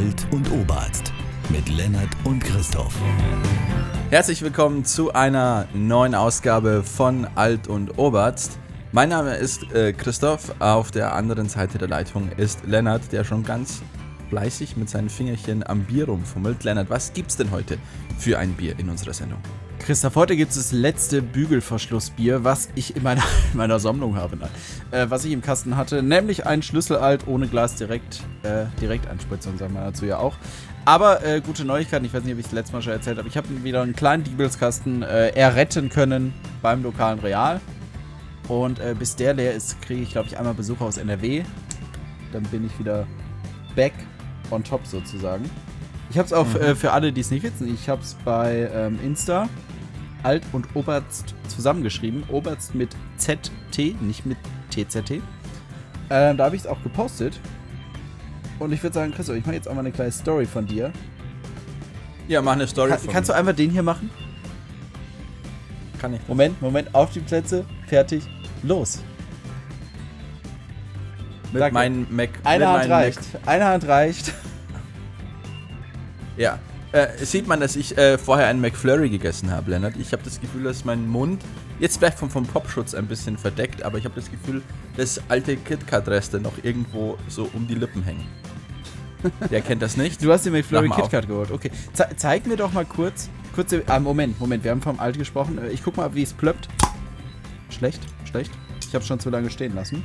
Alt und Oberarzt mit Lennart und Christoph. Herzlich willkommen zu einer neuen Ausgabe von Alt und Oberarzt. Mein Name ist äh, Christoph, auf der anderen Seite der Leitung ist Lennart, der schon ganz fleißig mit seinen Fingerchen am Bier rumfummelt. Lennart, was gibt's denn heute für ein Bier in unserer Sendung? Christoph, heute gibt es das letzte Bügelverschlussbier, was ich in meiner, in meiner Sammlung habe, äh, was ich im Kasten hatte, nämlich ein Schlüsselalt ohne Glas direkt, äh, Direkteinspritzung, sagen wir dazu ja auch. Aber äh, gute Neuigkeiten, ich weiß nicht, ob ich es letztes Mal schon erzählt habe, ich habe wieder einen kleinen Diebelskasten äh, erretten können beim lokalen Real. Und äh, bis der leer ist, kriege ich, glaube ich, einmal Besuch aus NRW. Dann bin ich wieder back on top sozusagen. Ich habe es auch mhm. äh, für alle, die es nicht wissen, ich habe es bei ähm, Insta Alt und Oberst zusammengeschrieben. Oberst mit ZT, nicht mit TZT. Äh, da habe ich es auch gepostet. Und ich würde sagen, Christoph, ich mache jetzt auch mal eine kleine Story von dir. Ja, mach eine Story Ka von Kannst mir. du einmal den hier machen? Kann ich. Moment, Moment, auf die Plätze, fertig, los. Mit meinem Mac. Eine Hand reicht. Mac. Eine Hand reicht. Ja. Äh, sieht man, dass ich äh, vorher einen McFlurry gegessen habe, Lennart. Ich habe das Gefühl, dass mein Mund jetzt vielleicht vom, vom Popschutz ein bisschen verdeckt, aber ich habe das Gefühl, dass alte KitKat-Reste noch irgendwo so um die Lippen hängen. Wer kennt das nicht? Du hast den McFlurry KitKat geholt. Okay. Ze zeig mir doch mal kurz. Kurze. Ah, Moment, Moment. Wir haben vom Alt gesprochen. Äh, ich guck mal, wie es plöppt. Schlecht, schlecht. Ich habe schon zu lange stehen lassen.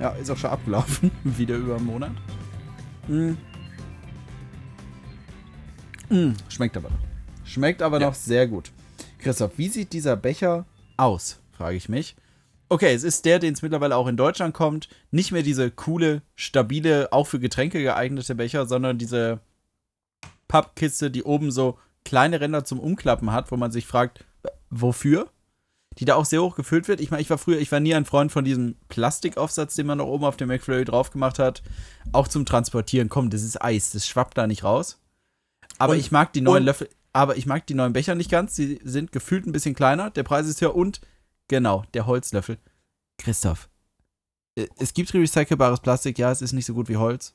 Ja, ist auch schon abgelaufen. Wieder über einen Monat. Hm. Mm, schmeckt aber noch. Schmeckt aber ja. noch sehr gut. Christoph, wie sieht dieser Becher aus, frage ich mich. Okay, es ist der, den es mittlerweile auch in Deutschland kommt. Nicht mehr diese coole, stabile, auch für Getränke geeignete Becher, sondern diese Pappkiste, die oben so kleine Ränder zum Umklappen hat, wo man sich fragt, wofür? Die da auch sehr hoch gefüllt wird. Ich meine, ich war früher, ich war nie ein Freund von diesem Plastikaufsatz, den man noch oben auf dem McFlurry drauf gemacht hat. Auch zum Transportieren. Komm, das ist Eis, das schwappt da nicht raus. Aber und, ich mag die neuen Löffel, aber ich mag die neuen Becher nicht ganz. Sie sind gefühlt ein bisschen kleiner. Der Preis ist höher und genau, der Holzlöffel. Christoph, äh, es gibt recycelbares Plastik, ja, es ist nicht so gut wie Holz.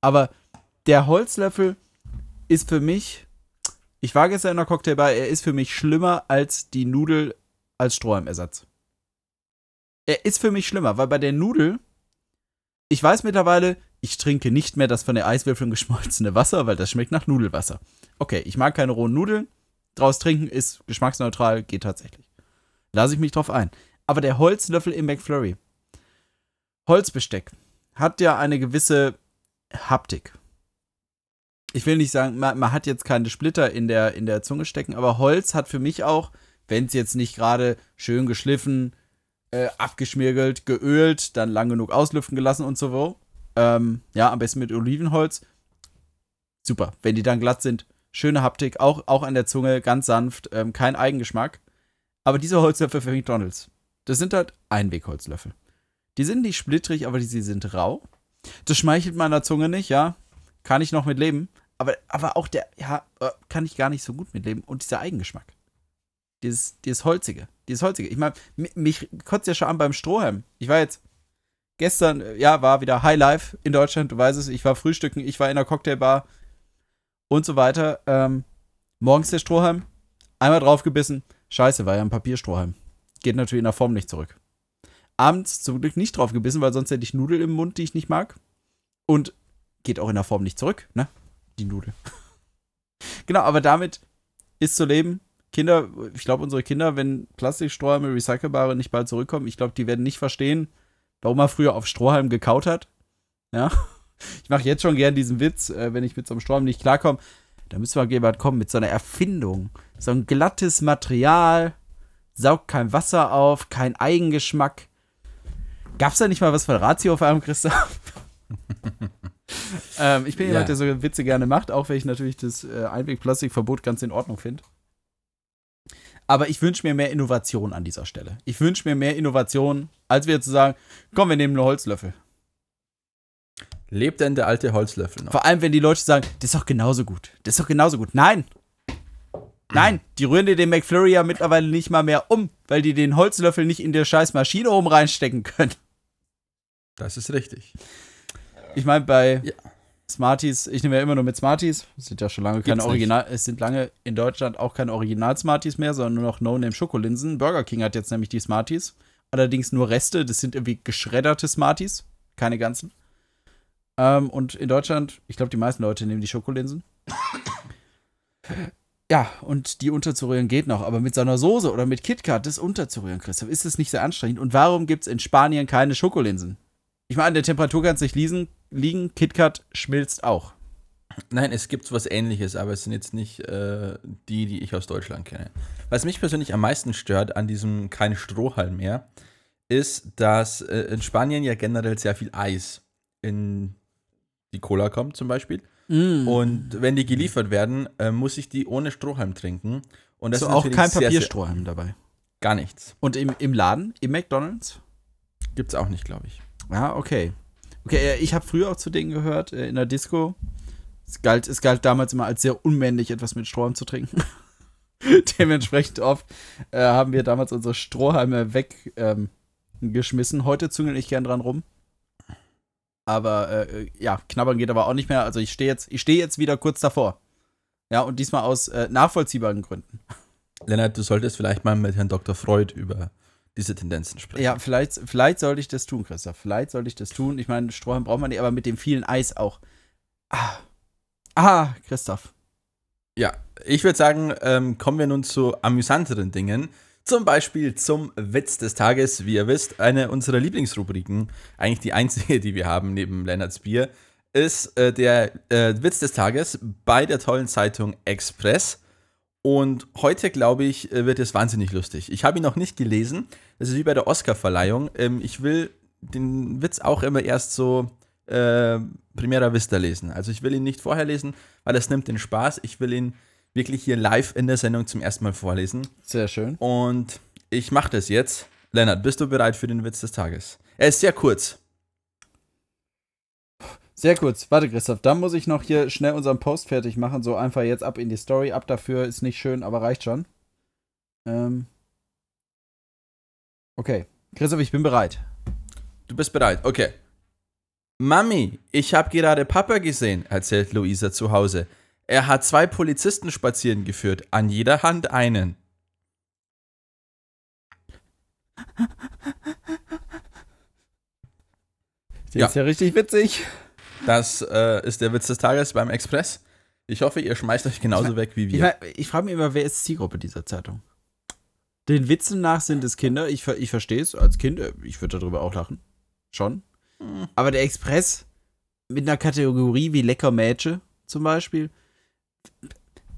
Aber der Holzlöffel ist für mich, ich war gestern in der Cocktailbar, er ist für mich schlimmer als die Nudel als Strohhalmersatz. Er ist für mich schlimmer, weil bei der Nudel, ich weiß mittlerweile, ich trinke nicht mehr das von der Eiswürfeln geschmolzene Wasser, weil das schmeckt nach Nudelwasser. Okay, ich mag keine rohen Nudeln. Draus trinken ist geschmacksneutral, geht tatsächlich. Lasse ich mich drauf ein. Aber der Holzlöffel im McFlurry. Holzbesteck hat ja eine gewisse Haptik. Ich will nicht sagen, man, man, hat jetzt keine Splitter in der, in der Zunge stecken, aber Holz hat für mich auch, wenn es jetzt nicht gerade schön geschliffen, äh, abgeschmirgelt, geölt, dann lang genug auslüften gelassen und so, ähm, ja, am besten mit Olivenholz. Super. Wenn die dann glatt sind, schöne Haptik, auch, auch an der Zunge, ganz sanft, ähm, kein Eigengeschmack. Aber diese Holzlöffel für McDonalds, das sind halt Einwegholzlöffel. Die sind nicht splittrig, aber die, sie sind rau. Das schmeichelt meiner Zunge nicht, ja. Kann ich noch mit leben. Aber, aber auch der, ja, äh, kann ich gar nicht so gut mitleben. Und dieser Eigengeschmack. Dieses, dieses Holzige. Dieses Holzige. Ich meine, mich kotzt ja schon an beim Strohhalm. Ich war jetzt gestern, äh, ja, war wieder High Life in Deutschland, du weißt es, ich war frühstücken, ich war in der Cocktailbar und so weiter. Ähm, morgens der Strohhalm, einmal draufgebissen, scheiße, war ja ein Papierstrohhalm. Geht natürlich in der Form nicht zurück. Abends zum Glück nicht draufgebissen, weil sonst hätte ich Nudeln im Mund, die ich nicht mag. Und geht auch in der Form nicht zurück, ne? Die Nudel. genau, aber damit ist zu leben. Kinder, ich glaube, unsere Kinder, wenn Plastikstrohhalme, recycelbare nicht bald zurückkommen, ich glaube, die werden nicht verstehen, warum er früher auf Strohhalm gekaut hat. Ja. Ich mache jetzt schon gern diesen Witz, äh, wenn ich mit so einem Strohhalm nicht klarkomme. Da müsste mal jemand kommen mit so einer Erfindung. So ein glattes Material, saugt kein Wasser auf, kein Eigengeschmack. Gab's da nicht mal was von Ratio auf einem Christoph? ähm, ich bin ja. jemand, der so Witze gerne macht, auch wenn ich natürlich das äh, Einwegplastikverbot ganz in Ordnung finde. Aber ich wünsche mir mehr Innovation an dieser Stelle. Ich wünsche mir mehr Innovation, als wir zu sagen, komm, wir nehmen einen Holzlöffel. Lebt denn der alte Holzlöffel noch? Vor allem, wenn die Leute sagen, das ist doch genauso gut. Das ist doch genauso gut. Nein! Nein, die rühren dir den McFlurry ja mittlerweile nicht mal mehr um, weil die den Holzlöffel nicht in der scheiß Maschine oben reinstecken können. Das ist richtig. Ich meine, bei, ja. Smarties, ich nehme ja immer nur mit Smarties. Es sind ja schon lange keine Original, es sind lange in Deutschland auch keine Original-Smarties mehr, sondern nur noch No-Name-Schokolinsen. Burger King hat jetzt nämlich die Smarties. Allerdings nur Reste, das sind irgendwie geschredderte Smarties, keine ganzen. Ähm, und in Deutschland, ich glaube, die meisten Leute nehmen die Schokolinsen. Ja, und die unterzurühren geht noch, aber mit so einer Soße oder mit KitKat das unterzurühren, Christoph, ist es nicht sehr anstrengend. Und warum gibt es in Spanien keine Schokolinsen? Ich meine, an der Temperatur kann es nicht liegen, liegen. KitKat schmilzt auch. Nein, es gibt was ähnliches, aber es sind jetzt nicht äh, die, die ich aus Deutschland kenne. Was mich persönlich am meisten stört an diesem kein Strohhalm mehr, ist, dass äh, in Spanien ja generell sehr viel Eis in die Cola kommt zum Beispiel. Mm. Und wenn die geliefert werden, äh, muss ich die ohne Strohhalm trinken. Und das so ist auch kein sehr, sehr- Papierstrohhalm dabei. Gar nichts. Und im, im Laden, im McDonalds? Gibt's auch nicht, glaube ich. Ja, okay. Okay, äh, ich habe früher auch zu denen gehört, äh, in der Disco. Es galt, es galt damals immer als sehr unmännlich, etwas mit Strohhalm zu trinken. Dementsprechend oft äh, haben wir damals unsere Strohhalme weggeschmissen. Ähm. Heute züngel ich gern dran rum. Aber äh, ja, knabbern geht aber auch nicht mehr. Also ich stehe jetzt, ich stehe jetzt wieder kurz davor. Ja, und diesmal aus äh, nachvollziehbaren Gründen. Lennart, du solltest vielleicht mal mit Herrn Dr. Freud über diese Tendenzen sprechen. Ja, vielleicht, vielleicht sollte ich das tun, Christoph. Vielleicht sollte ich das tun. Ich meine, Strohhalm braucht man nicht, aber mit dem vielen Eis auch. Ah, ah Christoph. Ja, ich würde sagen, ähm, kommen wir nun zu amüsanteren Dingen. Zum Beispiel zum Witz des Tages. Wie ihr wisst, eine unserer Lieblingsrubriken, eigentlich die einzige, die wir haben neben Lennarts Bier, ist äh, der äh, Witz des Tages bei der tollen Zeitung Express. Und heute, glaube ich, äh, wird es wahnsinnig lustig. Ich habe ihn noch nicht gelesen. Das ist wie bei der Oscar-Verleihung. Ähm, ich will den Witz auch immer erst so äh, Primera Vista lesen. Also ich will ihn nicht vorher lesen, weil das nimmt den Spaß. Ich will ihn wirklich hier live in der Sendung zum ersten Mal vorlesen. Sehr schön. Und ich mache das jetzt. Lennart, bist du bereit für den Witz des Tages? Er ist sehr kurz. Sehr kurz. Warte, Christoph, dann muss ich noch hier schnell unseren Post fertig machen. So einfach jetzt ab in die Story. Ab dafür ist nicht schön, aber reicht schon. Ähm. Okay. Christoph, ich bin bereit. Du bist bereit, okay. Mami, ich habe gerade Papa gesehen, erzählt Luisa zu Hause. Er hat zwei Polizisten spazieren geführt, an jeder Hand einen. Der Ja. ist ja richtig witzig. Das äh, ist der Witz des Tages beim Express. Ich hoffe, ihr schmeißt euch genauso weg wie Ich, wir. mein, ich frage mich immer, wer ist Zielgruppe dieser Zeitung? Den Witzen nach sind es Kinder. Ich, ich verstehe es als Kind. Ich würde darüber auch lachen. Schon. Hm. Aber der Express mit einer Kategorie wie Lecker Mädche zum Beispiel.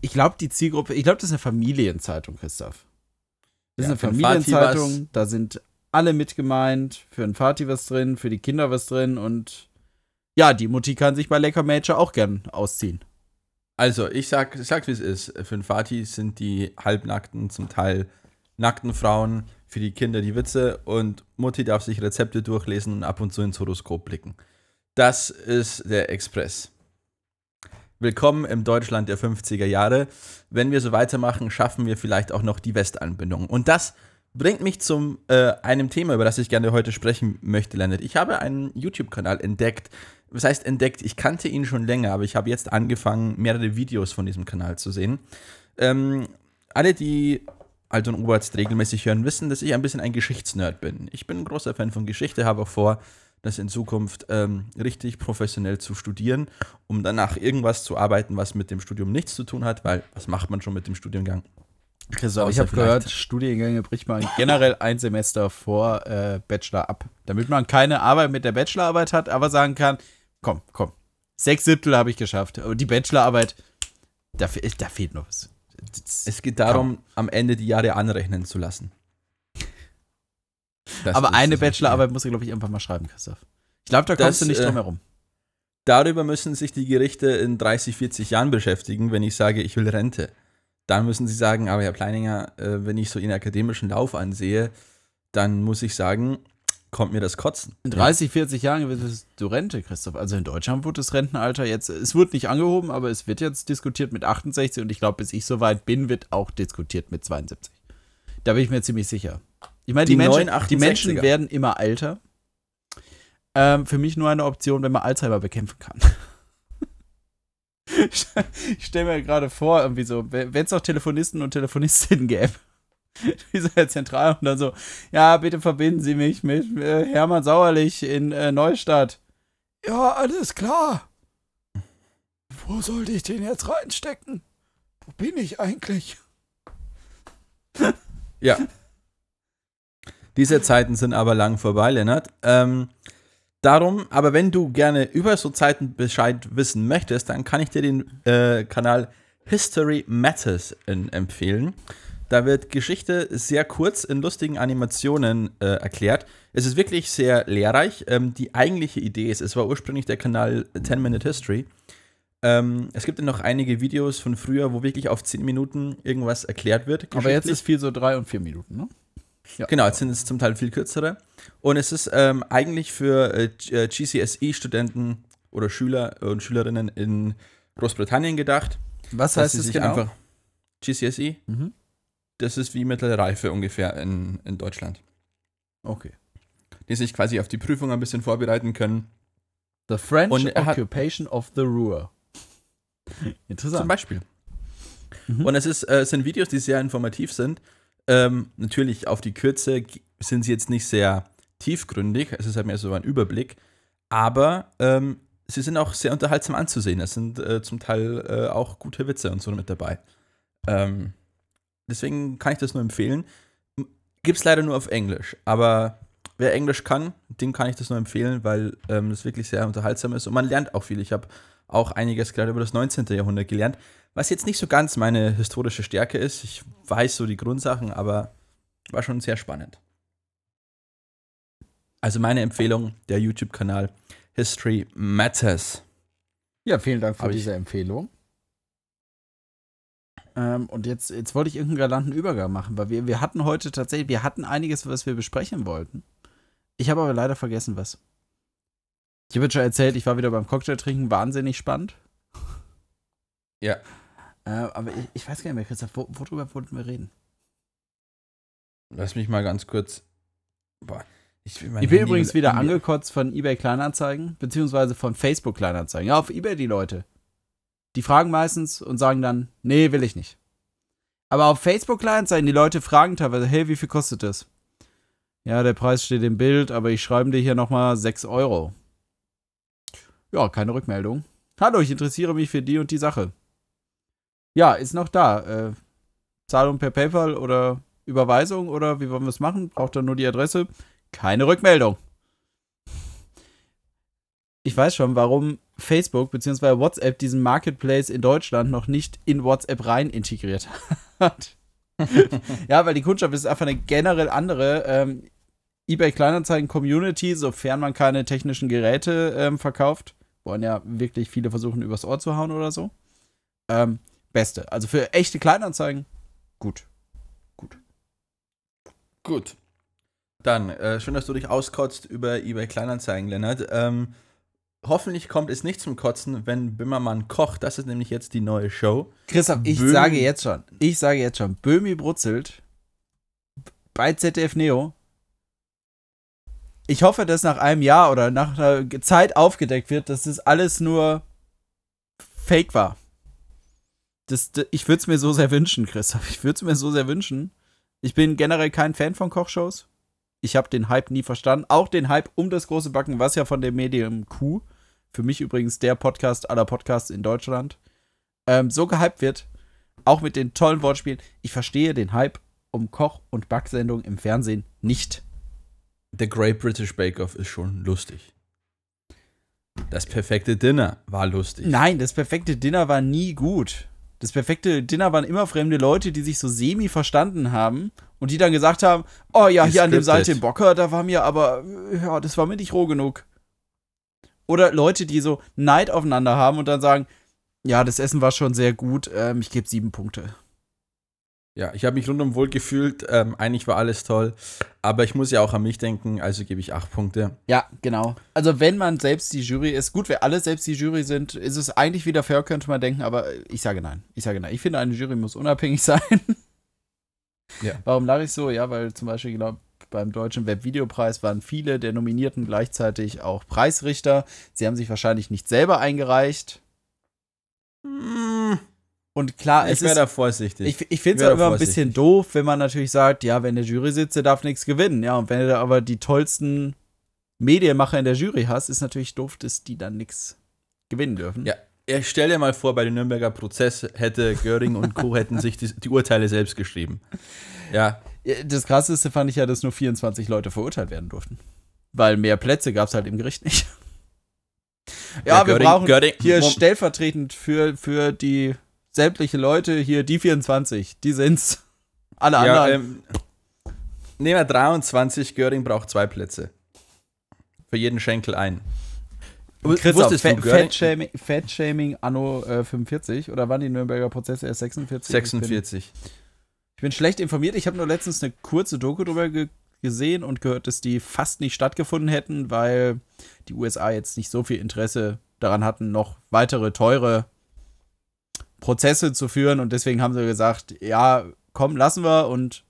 Ich glaube, die Zielgruppe, ich glaube, das ist eine Familienzeitung, Christoph. Das Ja, ist eine Familienzeitung. Da sind alle mit gemeint. Für den Vati was drin, für die Kinder was drin. Und ja, die Mutti kann sich bei Lecker Mädche auch gern ausziehen. Also, ich sag, ich sag wie es ist. Für den Vati sind die halbnackten, zum Teil nackten Frauen, für die Kinder die Witze und Mutti darf sich Rezepte durchlesen und ab und zu ins Horoskop blicken. Das ist der Express. Willkommen im Deutschland der 50er Jahre. Wenn wir so weitermachen, schaffen wir vielleicht auch noch die Westanbindung. Und das bringt mich zum äh, einem Thema, über das ich gerne heute sprechen möchte, Leonard. Ich habe einen YouTube-Kanal entdeckt. Was heißt entdeckt? Ich kannte ihn schon länger, aber ich habe jetzt angefangen, mehrere Videos von diesem Kanal zu sehen. Ähm, alle, die Alt und Oberst regelmäßig hören, wissen, dass ich ein bisschen ein Geschichtsnerd bin. Ich bin ein großer Fan von Geschichte, habe auch vor, das in Zukunft ähm, richtig professionell zu studieren, um danach irgendwas zu arbeiten, was mit dem Studium nichts zu tun hat, weil was macht man schon mit dem Studiengang? Christoph, ich habe gehört, Studiengänge bricht man generell ein Semester vor äh, Bachelor ab. Damit man keine Arbeit mit der Bachelorarbeit hat, aber sagen kann, komm, komm, sechs Siebtel habe ich geschafft. Und die Bachelorarbeit, da, da fehlt noch was. Das- Es geht darum, am Ende die Jahre anrechnen zu lassen. Das aber eine das. Bachelorarbeit muss ich, glaube ich, irgendwann mal schreiben, Christoph. Ich glaube, da Das, kommst du nicht äh, drum herum. Darüber müssen sich die Gerichte in 30, 40 Jahren beschäftigen, wenn ich sage, ich will Rente. Dann müssen sie sagen, aber Herr Pleininger, äh, wenn ich so Ihren akademischen Lauf ansehe, dann muss ich sagen, kommt mir das Kotzen. In 30, 40 Jahren wirst du Rente, Christoph. Also in Deutschland wird das Rentenalter jetzt, es wird nicht angehoben, aber es wird jetzt diskutiert mit 68 und ich glaube, bis ich soweit bin, wird auch diskutiert mit 72. Da bin ich mir ziemlich sicher. Ich meine, die, Die Menschen, die Menschen 68er. werden immer älter. Ähm, für mich nur eine Option, wenn man Alzheimer bekämpfen kann. Ich stelle mir gerade vor, irgendwie so, wenn es noch Telefonisten und Telefonistinnen gäbe. Dieser Zentral und dann so, ja, bitte verbinden Sie mich mit äh, Hermann Sauerlich in äh, Neustadt. Ja, alles klar. Wo sollte ich den jetzt reinstecken? Wo bin ich eigentlich? Ja. Diese Zeiten sind aber lang vorbei, Lennart. Ähm, darum, aber wenn du gerne über so Zeiten Bescheid wissen möchtest, dann kann ich dir den äh, Kanal History Matters in, empfehlen. Da wird Geschichte sehr kurz in lustigen Animationen äh, erklärt. Es ist wirklich sehr lehrreich. Ähm, die eigentliche Idee ist, es war ursprünglich der Kanal 10 Minute History. Ähm, es gibt ja noch einige Videos von früher, wo wirklich auf 10 Minuten irgendwas erklärt wird. Aber jetzt ist viel so drei und vier Minuten, ne? Ja. Genau, jetzt sind es zum Teil viel kürzere. Und es ist ähm, eigentlich für äh, GCSE-Studenten oder Schüler und Schülerinnen in Großbritannien gedacht. Was heißt es genau? Einfach GCSE? Mhm. Das ist wie mittlere Reife ungefähr in, in Deutschland. Okay. Die sich quasi auf die Prüfung ein bisschen vorbereiten können. The French Occupation of the Ruhr. Interessant. Zum Beispiel. Mhm. Und es ist, äh, sind Videos, die sehr informativ sind. Ähm, natürlich auf die Kürze sind sie jetzt nicht sehr tiefgründig. Es ist halt mehr so ein Überblick. Aber ähm, sie sind auch sehr unterhaltsam anzusehen. Es sind äh, zum Teil äh, auch gute Witze und so mit dabei. Ähm, Deswegen kann ich das nur empfehlen. Gibt es leider nur auf Englisch, aber wer Englisch kann, dem kann ich das nur empfehlen, weil ähm, das wirklich sehr unterhaltsam ist und man lernt auch viel. Ich habe auch einiges gerade über das 19. Jahrhundert gelernt, was jetzt nicht so ganz meine historische Stärke ist. Ich weiß so die Grundsachen, aber war schon sehr spannend. Also meine Empfehlung, der YouTube-Kanal History Matters. Ja, vielen Dank für diese Empfehlung. Ähm, und jetzt, jetzt wollte ich irgendeinen galanten Übergang machen, weil wir, wir hatten heute tatsächlich, wir hatten einiges, was wir besprechen wollten. Ich habe aber leider vergessen, was. Ich habe schon erzählt, ich war wieder beim Cocktail trinken, wahnsinnig spannend. Ja. Äh, aber ich, ich, weiß gar nicht mehr, Christoph, wo, worüber wollten wir reden? Lass mich mal ganz kurz. Boah, ich, ich bin Handy übrigens wieder angekotzt von eBay Kleinanzeigen, beziehungsweise von Facebook Kleinanzeigen. Ja, auf eBay die Leute. Die fragen meistens und sagen dann, nee, will ich nicht. Aber auf Facebook Kleinanzeigen, die Leute fragen teilweise, hey, wie viel kostet das? Ja, der Preis steht im Bild, aber ich schreibe dir hier nochmal 6 Euro. Ja, keine Rückmeldung. Hallo, ich interessiere mich für die und die Sache. Ja, ist noch da. Äh, Zahlung per PayPal oder Überweisung oder wie wollen wir es machen? Braucht er nur die Adresse? Keine Rückmeldung. Ich weiß schon, warum Facebook bzw. WhatsApp diesen Marketplace in Deutschland noch nicht in WhatsApp rein integriert hat. ja, weil die Kundschaft ist einfach eine generell andere. Ähm, eBay Kleinanzeigen Community, sofern man keine technischen Geräte ähm, verkauft, wollen ja wirklich viele versuchen, übers Ohr zu hauen oder so. Ähm, beste. Also für echte Kleinanzeigen, gut. Gut. Gut. Dann, äh, schön, dass du dich auskotzt über eBay Kleinanzeigen, Lennart. Ähm, hoffentlich kommt es nicht zum Kotzen, wenn Böhmermann kocht. Das ist nämlich jetzt die neue Show. Christoph, ich Böhm sage jetzt schon, ich sage jetzt schon, Böhmi brutzelt bei ZDF Neo. Ich hoffe, dass nach einem Jahr oder nach einer Zeit aufgedeckt wird, dass das alles nur Fake war. Das, das ich würde es mir so sehr wünschen, Christoph. Ich würde es mir so sehr wünschen. Ich bin generell kein Fan von Kochshows. Ich habe den Hype nie verstanden. Auch den Hype um das große Backen, was ja von dem Medium Q, für mich übrigens der Podcast aller Podcasts in Deutschland, ähm, so gehypt wird. Auch mit den tollen Wortspielen. Ich verstehe den Hype um Koch- und Backsendungen im Fernsehen nicht. The Great British Bake Off ist schon lustig. Das perfekte Dinner war lustig. Nein, das perfekte Dinner war nie gut. Das perfekte Dinner waren immer fremde Leute, die sich so semi verstanden haben und die dann gesagt haben, oh ja, hier an dem Seite im Bocker, da war mir aber, ja, das war mir nicht roh genug. Oder Leute, die so Neid aufeinander haben und dann sagen, ja, das Essen war schon sehr gut, ähm, ich gebe sieben Punkte. Ja, ich habe mich rundum wohl gefühlt. Ähm, eigentlich war alles toll. Aber ich muss ja auch an mich denken, also gebe ich acht Punkte. Ja, genau. Also, wenn man selbst die Jury ist, gut, wir alle selbst die Jury sind, ist es eigentlich wieder fair, könnte man denken, aber ich sage nein. Ich sage nein. Ich finde, eine Jury muss unabhängig sein. Ja. Warum lache ich so? Ja, weil zum Beispiel, glaube beim Deutschen Webvideopreis waren viele der Nominierten gleichzeitig auch Preisrichter. Sie haben sich wahrscheinlich nicht selber eingereicht. Und klar, ich es wäre ist da vorsichtig. Ich, ich finde es wäre aber ein bisschen doof, wenn man natürlich sagt, ja, wenn der Jury sitzt, der darf nichts gewinnen. Ja, und wenn du aber die tollsten Medienmacher in der Jury hast, ist natürlich doof, dass die dann nichts gewinnen dürfen. Ja, ja, stell dir mal vor, bei dem Nürnberger Prozess hätte Göring und Co. hätten sich die, die Urteile selbst geschrieben. Ja, Das krasseste fand ich ja, dass nur 24 Leute verurteilt werden durften. Weil mehr Plätze gab es halt im Gericht nicht. Ja, Ja, wir Göring- brauchen Göring- hier Mom- stellvertretend für, für die sämtliche Leute hier die 24. Die sind's. Alle ja anderen. ähm, nehmen wir 23, Göring braucht zwei Plätze. Für jeden Schenkel ein. Christoph, Wusstest Fat-? Fat-Shaming Fat-Shaming anno äh, 45 oder waren die Nürnberger Prozesse erst 46? Ich bin, 46. ich bin schlecht informiert. Ich habe nur letztens eine kurze Doku drüber ge gesehen und gehört, dass die fast nicht stattgefunden hätten, weil die USA jetzt nicht so viel Interesse daran hatten, noch weitere teure Prozesse zu führen und deswegen haben sie gesagt, ja, komm, lassen wir und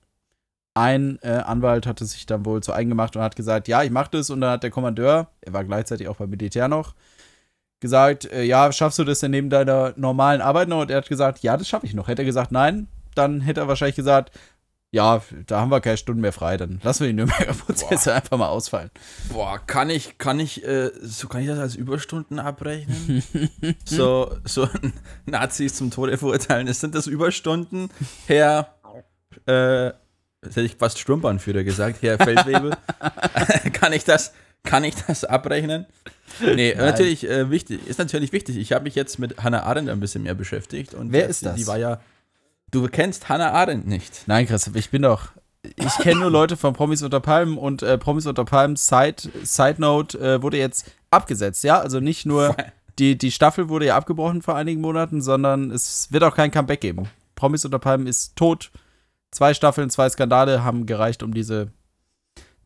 ein äh, Anwalt hatte sich dann wohl zu eigen gemacht und hat gesagt, ja, ich mach das und dann hat der Kommandeur, er war gleichzeitig auch beim Militär noch, gesagt, äh, ja, schaffst du das denn neben deiner normalen Arbeit noch? Und er hat gesagt, ja, das schaffe ich noch. Hätte er gesagt, nein, dann hätte er wahrscheinlich gesagt, ja, da haben wir keine Stunden mehr frei, dann lassen wir die Nürnberger Prozesse einfach mal ausfallen. Boah, kann ich, kann ich, äh, so kann ich das als Überstunden abrechnen? so, so Nazis zum Tode verurteilen. Sind das Überstunden, Herr, äh, das hätte ich fast Sturmbahnführer gesagt, Herr Feldwebel? kann ich das, kann ich das abrechnen? Nee, Nein. natürlich äh, wichtig, ist natürlich wichtig. Ich habe mich jetzt mit Hannah Arendt ein bisschen mehr beschäftigt. Und Wer ist das? Die war ja, du kennst Hannah Arendt nicht. Nein, Christoph, ich bin doch. Ich kenne nur Leute von Promis unter Palmen und äh, Promis unter Palmen Side, Side Note äh, wurde jetzt abgesetzt, ja? Also nicht nur die, die Staffel wurde ja abgebrochen vor einigen Monaten, sondern es wird auch kein Comeback geben. Promis unter Palmen ist tot. Zwei Staffeln, zwei Skandale haben gereicht, um diese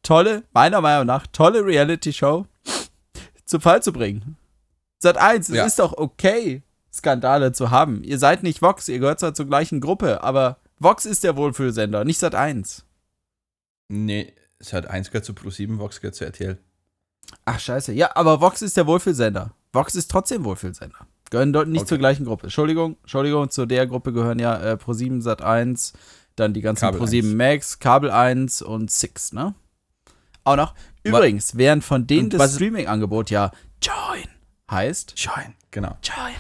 tolle, meiner Meinung nach, tolle Reality-Show zu Fall zu bringen. Sat 1, es Ja. ist doch okay, Skandale zu haben. Ihr seid nicht Vox, ihr gehört zwar zur gleichen Gruppe, aber Vox ist der Wohlfühlsender, nicht Sat 1. Nee, hat eins gehört zu Pro7, Vox gehört zu RTL. Ach, scheiße. Ja, aber Vox ist der Wohlfühlsender. Vox ist trotzdem Wohlfühlsender. Gehören dort nicht Okay. zur gleichen Gruppe. Entschuldigung, Entschuldigung, zu der Gruppe gehören ja äh, Pro7, Sat 1, dann die ganzen Kabel Pro7 1. Max, Kabel 1 und Six, ne? Auch noch. Übrigens, während von denen das Streaming-Angebot ja Join heißt, Schein, genau. Join.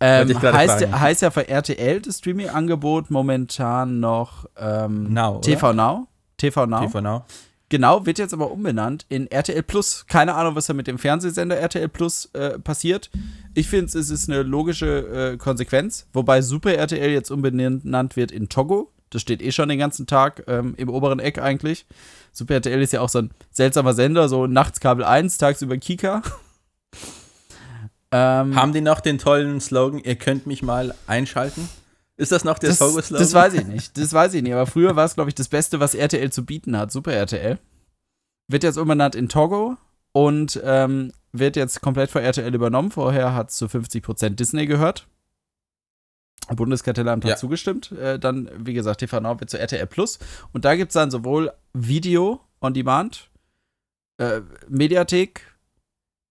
Ähm, heißt, fragen. heißt ja für RTL das Streaming-Angebot momentan noch ähm, Now? TV Now. TV Now. TV Now. Genau, wird jetzt aber umbenannt in RTL Plus. Keine Ahnung, was da mit dem Fernsehsender RTL Plus äh, passiert. Ich finde, es ist eine logische äh, Konsequenz, wobei Super RTL jetzt umbenannt wird in Togo. Das steht eh schon den ganzen Tag ähm, im oberen Eck eigentlich. Super RTL ist ja auch so ein seltsamer Sender, so nachts Kabel 1, tagsüber Kika. Ähm, Haben die noch den tollen Slogan, ihr könnt mich mal einschalten? Ist das noch der das, Slogan? das weiß ich nicht. Das weiß ich nicht. Aber früher war es, glaube ich, das Beste, was RTL zu bieten hat. Super RTL. Wird jetzt umbenannt in Togo und ähm, wird jetzt komplett von RTL übernommen. Vorher hat es zu 50% Disney gehört. Bundeskartellamt hat Ja. zugestimmt. Äh, dann, wie gesagt, TV Now wird zu RTL Plus. Und da gibt es dann sowohl Video on Demand, äh, Mediathek,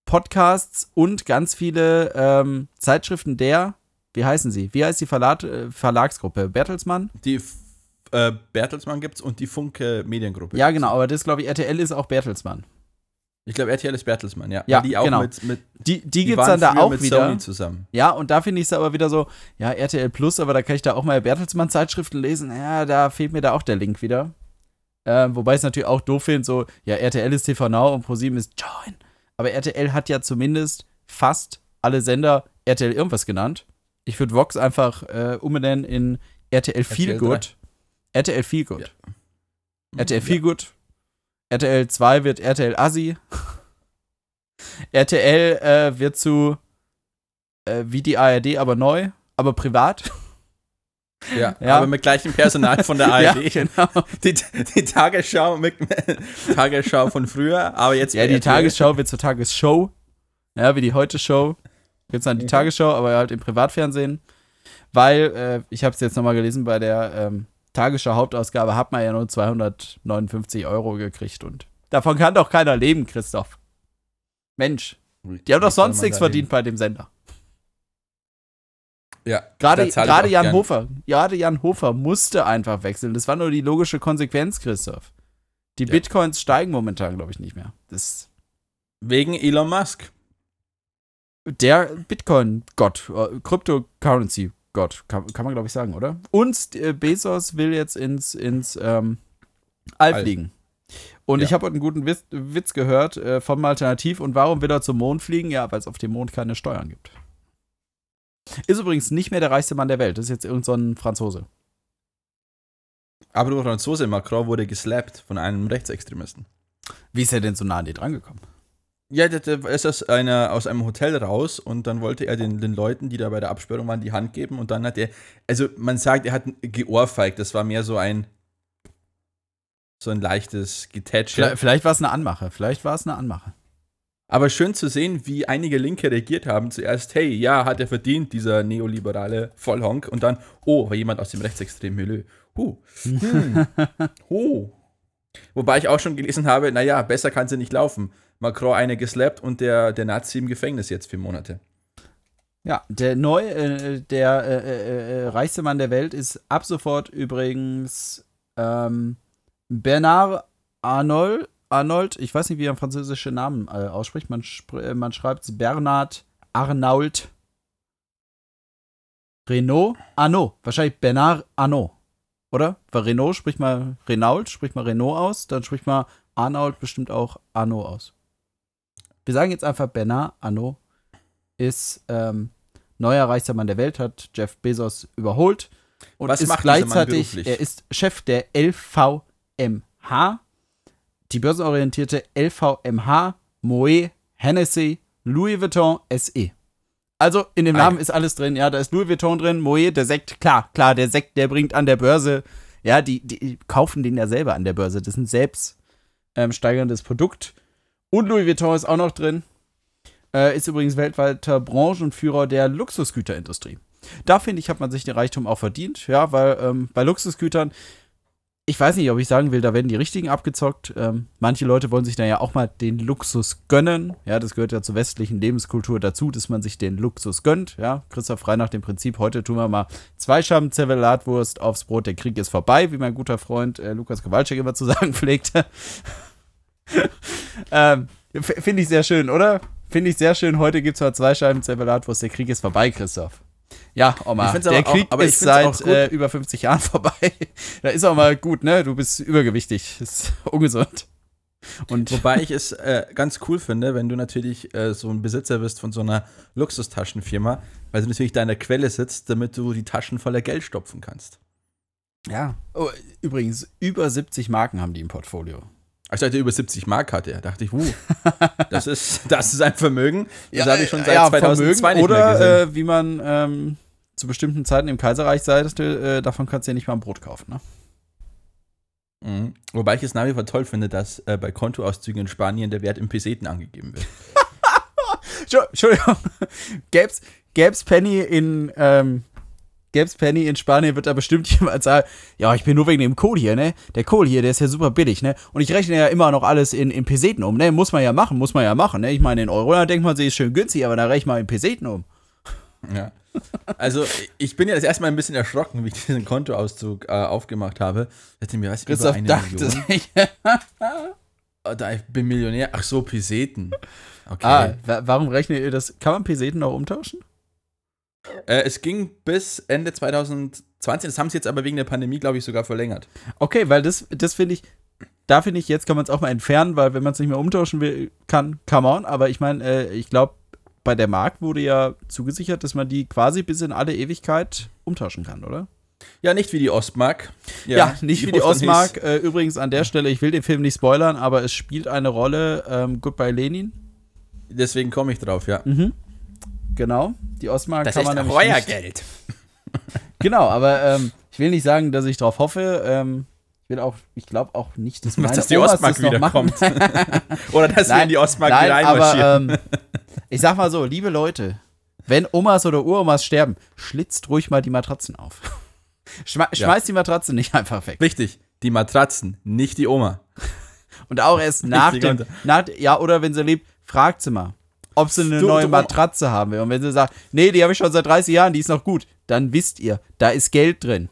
Podcasts und ganz viele ähm, Zeitschriften der, wie heißen sie? Wie heißt die Verlag, äh, Verlagsgruppe? Bertelsmann? Die äh, Bertelsmann gibt's und die Funke Mediengruppe. Ja, genau, aber das glaube ich, RTL ist auch Bertelsmann. Ich glaube, RTL ist Bertelsmann, ja. Ja, die auch genau. mit, mit Die, die, die gibt es dann da auch mit wieder. Sony zusammen. Ja, und da finde ich es aber wieder so, ja, RTL Plus, aber da kann ich da auch mal Bertelsmann-Zeitschriften lesen. Ja, da fehlt mir da auch der Link wieder. Ähm, wobei ich es natürlich auch doof finde, so, ja, RTL ist TV Now und ProSieben ist Join. Aber RTL hat ja zumindest fast alle Sender RTL irgendwas genannt. Ich würde Vox einfach äh, umbenennen in RTL Feel RTL Good. RTL Feel Good. Ja. RTL Feel Good. RTL 2 wird RTL Assi. RTL äh, wird zu äh, wie die ARD, aber neu, aber privat. Ja, Ja. aber mit gleichem Personal von der Ja, ARD. genau. die, die Tagesschau mit Tagesschau von früher, aber jetzt Ja, die. Tagesschau wird zur Tagesshow. Ja, wie die Heute-Show. Wird dann die Mhm. Tagesschau, aber halt im Privatfernsehen. Weil, äh, ich habe es jetzt nochmal gelesen, bei der ähm, Tagesschau-Hauptausgabe hat man ja nur 259 Euro gekriegt und davon kann doch keiner leben, Christoph. Mensch, die haben doch sonst nichts verdient bei dem Sender. Ja, Gerade, gerade Jan gern. Hofer, gerade Jan Hofer musste einfach wechseln. Das war nur die logische Konsequenz, Christoph. Die Ja. Bitcoins steigen momentan, glaube ich, nicht mehr. Das Wegen Elon Musk. der Bitcoin-Gott, äh, Cryptocurrency-Gott, kann, kann man, glaube ich, sagen, oder? Und äh, Bezos will jetzt ins, ins ähm, All All. fliegen. Und Ja. ich habe heute einen guten Witz, Witz gehört äh, vom Alternativ. Und warum will er zum Mond fliegen? Ja, weil es auf dem Mond keine Steuern gibt. Ist übrigens nicht mehr der reichste Mann der Welt. Das ist jetzt irgendein so ein Franzose. Aber der Franzose Macron wurde geslappt von einem Rechtsextremisten. Wie ist er denn so nah an die dran gekommen? Ja, der, der ist aus, einer, aus einem Hotel raus und dann wollte er den, den Leuten, die da bei der Absperrung waren, die Hand geben und dann hat er, also man sagt, er hat geohrfeigt, das war mehr so ein, so ein leichtes Getätsche. Vielleicht, vielleicht war es eine Anmache. Vielleicht war es eine Anmache. Aber schön zu sehen, wie einige Linke reagiert haben. Zuerst, hey, ja, hat er verdient, dieser neoliberale Vollhonk. Und dann, oh, war jemand aus dem rechtsextremen Milieu. Huh. Hm. oh. Wobei ich auch schon gelesen habe, naja, besser kann sie nicht laufen. Macron eine geslappt und der, der Nazi im Gefängnis jetzt für Monate. Ja, der neu, äh, der äh, äh, äh, reichste Mann der Welt ist ab sofort übrigens ähm, Bernard Arnold. Arnold, ich weiß nicht, wie er einen französischen Namen äh, ausspricht. Man, äh, man schreibt es Bernard Arnault Renault Arnaud. Wahrscheinlich Bernard Arnaud. Oder? Weil Renault spricht mal Renault, spricht mal Renault aus, dann spricht mal Arnault bestimmt auch Arnaud aus. Wir sagen jetzt einfach Bernard Arnaud ist ähm, neuer reichster Mann der Welt, hat Jeff Bezos überholt und Was ist gleichzeitig, er ist Chef der LVMH, die börsenorientierte LVMH, Moet, Hennessy, Louis Vuitton SE. Also in dem Ah, Namen ist alles drin, ja, da ist Louis Vuitton drin, Moet, der Sekt, klar, klar, der Sekt, der bringt an der Börse, ja, die, die kaufen den ja selber an der Börse, das ist ein selbst ähm, steigerndes Produkt. Und Louis Vuitton ist auch noch drin. Äh, ist übrigens weltweiter Branchenführer der Luxusgüterindustrie. Da finde ich, hat man sich den Reichtum auch verdient, ja, weil ähm, bei Luxusgütern, ich weiß nicht, ob ich sagen will, da werden die richtigen abgezockt. Ähm, manche Leute wollen sich dann ja auch mal den Luxus gönnen. Ja, das gehört ja zur westlichen Lebenskultur dazu, dass man sich den Luxus gönnt. Ja, Christoph Frei nach dem Prinzip, heute tun wir mal zwei Scheiben Zervelatwurst aufs Brot, der Krieg ist vorbei, wie mein guter Freund äh, Lukas Kowalczyk immer zu sagen pflegte. ähm, Finde ich sehr schön, oder? Finde ich sehr schön. Heute gibt es mal zwei Scheiben Zervelatwurst, der Krieg ist vorbei, Christoph. Ja, Oma, der auch- Krieg ist seit äh, über 50 Jahren vorbei. da ist auch mal gut, ne? Du bist übergewichtig. Ist ungesund. Und Wobei ich es äh, ganz cool finde, wenn du natürlich äh, so ein Besitzer bist von so einer Luxustaschenfirma, weil du natürlich da in der Quelle sitzt, damit du die Taschen voller Geld stopfen kannst. ja. Oh, übrigens, über 70 Marken haben die im Portfolio. Ich dachte, über 70 Mark hatte er. Dachte ich, huh, das ist, das ist ein Vermögen. Das Ja, habe ich schon seit ja, 2002 Vermögen nicht mehr gesehen. Oder äh, wie man ähm, zu bestimmten Zeiten im Kaiserreich sagte, äh, davon kannst du ja nicht mal ein Brot kaufen. Ne? Mhm. Wobei ich es nach wie vor toll finde, dass äh, bei Kontoauszügen in Spanien der Wert in Peseten angegeben wird. Entschu- Entschuldigung. Gäb's, gäb's Penny in ähm, gäb's Penny in Spanien, wird da bestimmt jemand sagen, ja, ich bin nur wegen dem Kohl hier, ne? Der Kohl hier, der ist ja super billig, ne? Und ich rechne ja immer noch alles in, in Peseten um, ne? Muss man ja machen, muss man ja machen, ne? Ich meine, in Euro, da denkt man, sie ist schön günstig, aber da rechne mal in Peseten um. Ja. Also, ich bin ja das erste Mal ein bisschen erschrocken, wie ich diesen Kontoauszug äh, aufgemacht habe. Ich dachte mir, was, über eine dachte sich. Oh, da, ich bin Millionär. Ach so, Peseten. Okay. ah, wa- warum rechnet ihr das? Kann man Peseten noch umtauschen? Äh, es ging bis Ende 2020. Das haben sie jetzt aber wegen der Pandemie, glaube ich, sogar verlängert. Okay, weil das, das finde ich, da finde ich, jetzt kann man es auch mal entfernen, weil wenn man es nicht mehr umtauschen will, kann, come on. Aber ich meine, äh, ich glaube, bei der Mark wurde ja zugesichert, dass man die quasi bis in alle Ewigkeit umtauschen kann, oder? Ja, nicht wie die Ostmark. Ja, nicht wie die Ostmark. Äh, übrigens an der Stelle, ich will den Film nicht spoilern, aber es spielt eine Rolle. Ähm, Goodbye Lenin. Deswegen komme ich drauf, ja. Mhm. Genau. Die Ostmark Das kann ist man nämlich euer nicht, Geld. Genau, aber ähm, ich will nicht sagen, dass ich darauf hoffe. Ähm, ich will auch, ich glaube auch nicht, dass meine dass die Omas Ostmark das wiederkommt. Oder dass wir Nein, in die Ostmark Nein, wieder aber einmarschieren. ähm, ich sag mal so, liebe Leute, wenn Omas oder Uromas sterben, schlitzt ruhig mal die Matratzen auf. Schme Ja. Schmeißt die Matratze nicht einfach weg. Richtig, die Matratzen, nicht die Oma. Und auch erst nach dem, nach, ja, oder wenn sie lebt, fragt sie mal. Ob sie eine Du- neue du- Matratze haben will. Und wenn sie sagt, nee, die habe ich schon seit 30 Jahren, die ist noch gut, dann wisst ihr, da ist Geld drin.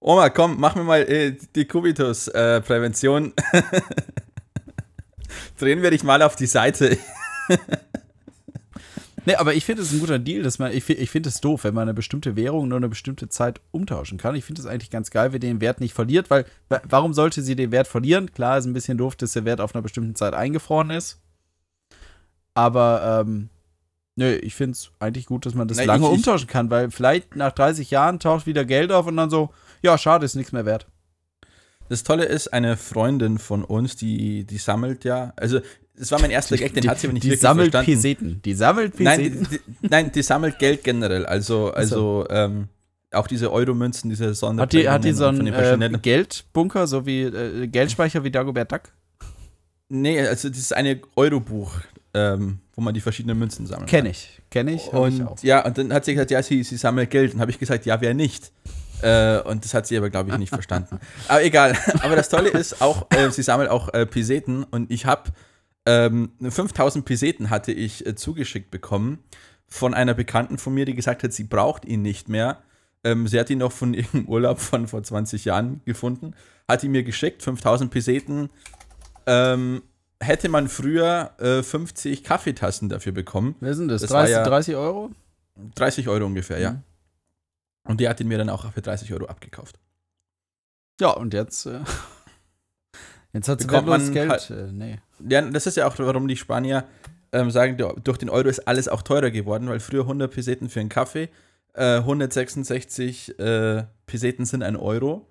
Oma, komm, mach mir mal äh, die Kubitus-Prävention. Drehen wir dich mal auf die Seite. Nee, aber ich finde es ein guter Deal, dass man, ich, ich finde es doof, wenn man eine bestimmte Währung nur eine bestimmte Zeit umtauschen kann. Ich finde es eigentlich ganz geil, wenn den Wert nicht verliert, weil wa- warum sollte sie den Wert verlieren? Klar, ist ein bisschen doof, dass der Wert auf einer bestimmten Zeit eingefroren ist. Aber, ähm, nö, ich finde es eigentlich gut, dass man das Nee, lange ich- umtauschen kann, weil vielleicht nach 30 Jahren taucht wieder Geld auf und dann so, ja, schade, ist nichts mehr wert. Das Tolle ist, eine Freundin von uns, die, die sammelt ja, also es war mein erster Gag, den hat sie aber nicht die wirklich sammelt verstanden. Peseten. Die sammelt Nein, Peseten. die, die, nein, die sammelt Geld generell, also, also ähm, auch diese Euromünzen, diese Hat die, hat die so einen äh, Geldbunker, so wie äh, Geldspeicher wie Dagobert Duck? Nee, also das ist eine Eurobuch, ähm, wo man die verschiedenen Münzen sammelt. Kenne ich. Kenne ich. ich Und auch. ja, und dann hat sie gesagt, ja, sie, sie sammelt Geld. Und habe ich gesagt, ja, wer nicht? Äh, und das hat sie aber, glaube ich, nicht verstanden. Aber egal. Aber das Tolle ist auch, äh, sie sammelt auch äh, Peseten. Und ich habe ähm, 5000 Peseten hatte ich äh, zugeschickt bekommen von einer Bekannten von mir, die gesagt hat, sie braucht ihn nicht mehr. Ähm, sie hat ihn noch von irgendeinem Urlaub von vor 20 Jahren gefunden. Hat ihn mir geschickt, 5000 Peseten. Ähm, hätte man früher äh, 50 Kaffeetassen dafür bekommen. Wer sind das? Das war 30, ja- 30 Euro? 30 Euro ungefähr, ja. Mhm. Und die hat ihn mir dann auch für 30 Euro abgekauft. Ja, und jetzt. Äh, jetzt hat sie man Geld. halt- Äh, nee. Ja, das ist ja auch, warum die Spanier ähm, sagen, der- durch den Euro ist alles auch teurer geworden, weil früher 100 Peseten für einen Kaffee, äh, 166 äh, Peseten sind ein Euro.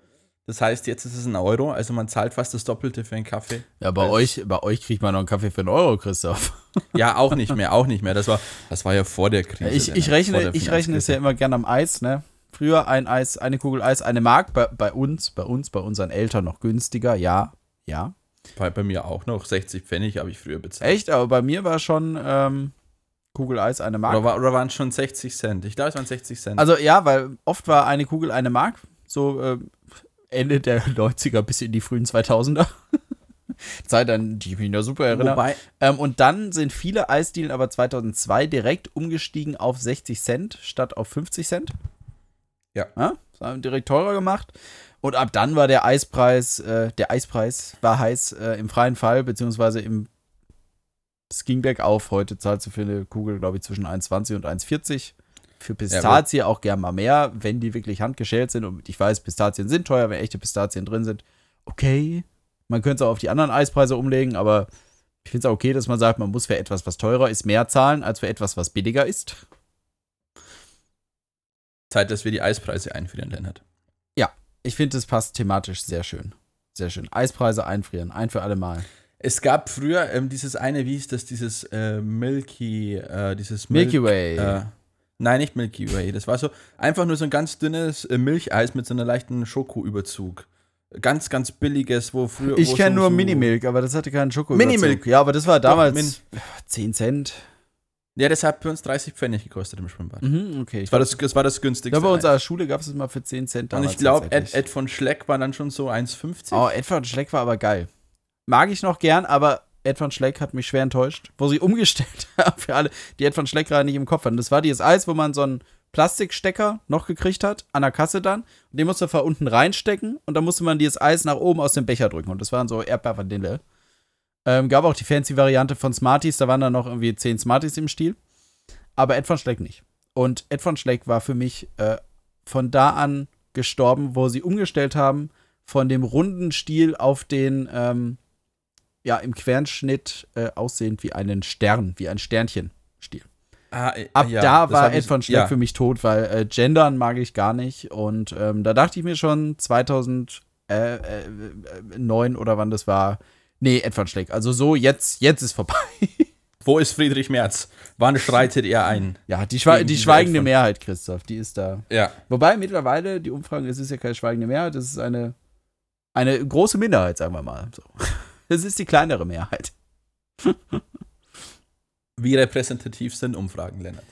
Das heißt, jetzt ist es ein Euro, also man zahlt fast das Doppelte für einen Kaffee. Ja, bei Weil- euch, bei euch kriegt man noch einen Kaffee für einen Euro, Christoph. Ja, auch nicht mehr, auch nicht mehr. Das war, das war ja vor der Krise. ich, ich vor rechne, ich rechne es ja immer gerne am Eis, ne? Früher ein Eis, eine Kugel Eis, eine Mark, bei, bei uns, bei uns, bei unseren Eltern noch günstiger, ja, ja. Bei, bei mir auch noch 60 Pfennig habe ich früher bezahlt. Echt, aber bei mir war schon ähm, Kugel Eis eine Mark. Oder, war, oder waren es schon 60 Cent? Ich glaube, es waren 60 Cent. Also ja, weil oft war eine Kugel eine Mark, so äh, Ende der 90er bis in die frühen 2000er. Zeit, an die ich mich noch super erinnere. Ähm, und dann sind viele Eisdielen aber 2002 direkt umgestiegen auf 60 Cent statt auf 50 Cent. Ja. Das haben direkt teurer gemacht. Und ab dann war der Eispreis, äh, der Eispreis war heiß äh, im freien Fall, beziehungsweise im es ging bergauf. Heute zahlst du für eine Kugel, glaube ich, zwischen 1,20 und 1,40. Für Pistazie auch gern mal mehr, wenn die wirklich handgeschält sind. Und ich weiß, Pistazien sind teuer, wenn echte Pistazien drin sind. Okay. Man könnte es auch auf die anderen Eispreise umlegen, aber ich finde es auch okay, dass man sagt, man muss für etwas, was teurer ist, mehr zahlen, als für etwas, was billiger ist. Zeit, dass wir die Eispreise einfrieren, Lennart. Ich finde, es passt thematisch sehr schön. Sehr schön. Eispreise einfrieren, ein für alle Mal. Es gab früher ähm, dieses eine, wie hieß das, dieses äh, Milky, äh, dieses Milky Milk- Way. Äh, nein, nicht Milky Way. Das war so einfach nur so ein ganz dünnes äh, Milcheis mit so einer leichten Schokoüberzug. Ganz, ganz billiges, wo früher. ich kenne nur so- Minimilk, aber das hatte keinen Schoko. Minimilk. Ja, aber das war damals Min- 10 Cent. Ja, das hat bei uns 30 Pfennig gekostet im Schwimmbad. Mhm, okay. Das war das, das war das günstigste. ja, bei unserer Schule gab es es mal für 10 Cent Und damals. ich glaube, Ed. Ed von Schleck war dann schon so 1,50. Oh, Ed von Schleck war aber geil. Mag ich noch gern, aber Ed von Schleck hat mich schwer enttäuscht, wo sie umgestellt haben für alle, die Ed von Schleck gerade nicht im Kopf hatten. Das war dieses Eis, wo man so einen Plastikstecker noch gekriegt hat, an der Kasse dann. Und den musste man unten reinstecken und dann musste man dieses Eis nach oben aus dem Becher drücken. Und das waren so Erdbeervanille. Ähm, gab auch die fancy Variante von Smarties, da waren dann noch irgendwie 10 Smarties im Stil. Aber Ed von Schleck nicht. Und Ed von Schleck war für mich äh, von da an gestorben, wo sie umgestellt haben von dem runden Stiel auf den, ähm, ja, im Querschnitt äh, aussehend wie einen Stern, wie ein Sternchen-Stiel. Ah, äh, Ab ja, da war Ed von Schleck ja. für mich tot, weil äh, Gendern mag ich gar nicht. Und ähm, da dachte ich mir schon 2009 äh, äh, oder wann das war, nee, Ed von Schleck. Also so, jetzt, jetzt ist vorbei. Wo ist Friedrich Merz? Wann schreitet er ein? ja, die, Schwe die schweigende Mehrheit, Christoph, die ist da. Ja. Wobei mittlerweile, die Umfragen, es ist ja keine schweigende Mehrheit, es ist eine, eine große Minderheit, sagen wir mal. So. Es ist die kleinere Mehrheit. Wie repräsentativ sind Umfragen, Lennart?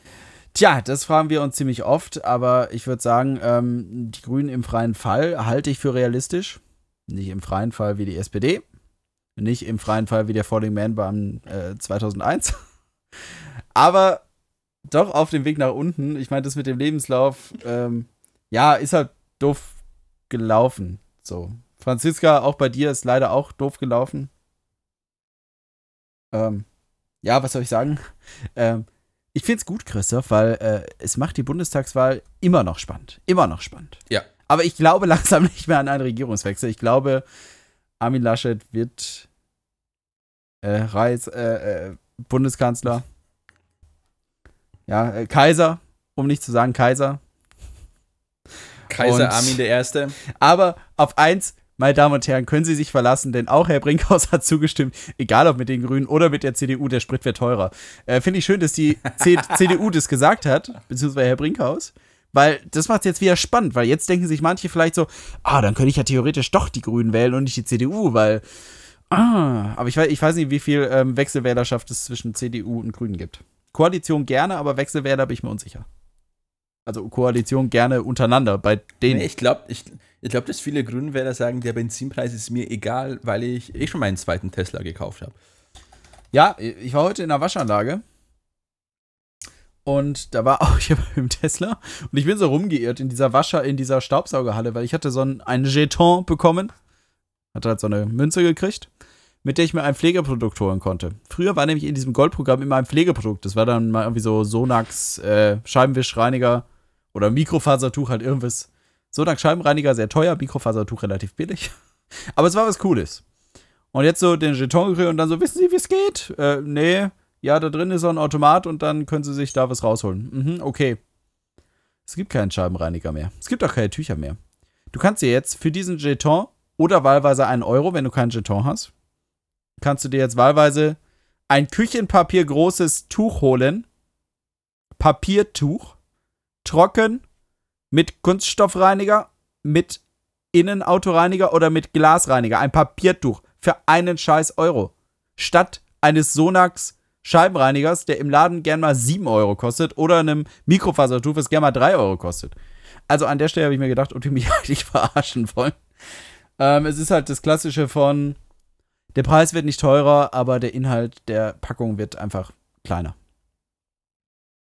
Tja, das fragen wir uns ziemlich oft, aber ich würde sagen, ähm, die Grünen im freien Fall halte ich für realistisch. Nicht im freien Fall wie die SPD, nicht im freien Fall wie der Falling Man beim äh, 2001. Aber doch auf dem Weg nach unten. Ich meine, das mit dem Lebenslauf, ähm, ja, ist halt doof gelaufen. So. Franziska, auch bei dir ist leider auch doof gelaufen. Ähm, ja, was soll ich sagen? Ähm, ich finde es gut, Christoph, weil äh, es macht die Bundestagswahl immer noch spannend. Immer noch spannend. Ja. Aber ich glaube langsam nicht mehr an einen Regierungswechsel. Ich glaube, Armin Laschet wird äh, Reis, äh, äh, Bundeskanzler. Ja, äh, Kaiser, um nicht zu sagen Kaiser. Kaiser Und- Armin der Erste. Aber auf eins, meine Damen und Herren, können Sie sich verlassen, denn auch Herr Brinkhaus hat zugestimmt, egal ob mit den Grünen oder mit der CDU, der Sprit wird teurer. Äh, Finde ich schön, dass die C CDU das gesagt hat, beziehungsweise Herr Brinkhaus. Weil das macht es jetzt wieder spannend, weil jetzt denken sich manche vielleicht so, ah, dann könnte ich ja theoretisch doch die Grünen wählen und nicht die CDU, weil, ah, aber ich weiß, ich weiß nicht, wie viel ähm, Wechselwählerschaft es zwischen CDU und Grünen gibt. Koalition gerne, aber Wechselwähler bin ich mir unsicher. Also Koalition gerne untereinander, bei denen. Nee, ich glaube, ich, ich glaub, dass viele Grünenwähler sagen, der Benzinpreis ist mir egal, weil ich eh schon meinen zweiten Tesla gekauft habe. Ja, ich war heute in der Waschanlage und da war auch jemand mit dem Tesla und ich bin so rumgeirrt in dieser Wascher, in dieser Staubsaugerhalle, weil ich hatte so einen, einen Jeton bekommen, hatte halt so eine Münze gekriegt, mit der ich mir ein Pflegeprodukt holen konnte. Früher war nämlich in diesem Goldprogramm immer ein Pflegeprodukt. Das war dann mal irgendwie so Sonax äh, Scheibenwischreiniger oder Mikrofasertuch, halt irgendwas. Sonax Scheibenreiniger sehr teuer, Mikrofasertuch relativ billig. Aber es war was Cooles. Und jetzt so den Jeton gekriegt und dann so, wissen Sie, wie es geht? Äh, nee. Ja, da drin ist so ein Automat und dann können Sie sich da was rausholen. Mhm, okay. Es gibt keinen Scheibenreiniger mehr. Es gibt auch keine Tücher mehr. Du kannst dir jetzt für diesen Jeton oder wahlweise einen Euro, wenn du keinen Jeton hast, kannst du dir jetzt wahlweise ein Küchenpapier großes Tuch holen. Papiertuch. Trocken. Mit Kunststoffreiniger. Mit Innenautoreiniger oder mit Glasreiniger. Ein Papiertuch für einen scheiß Euro. Statt eines Sonax Scheibenreinigers, der im Laden gern mal 7 Euro kostet, oder einem Mikrofasertuch, was gern mal 3 Euro kostet. Also an der Stelle habe ich mir gedacht, ob die mich eigentlich verarschen wollen. Ähm, es ist halt das Klassische von, der Preis wird nicht teurer, aber der Inhalt der Packung wird einfach kleiner.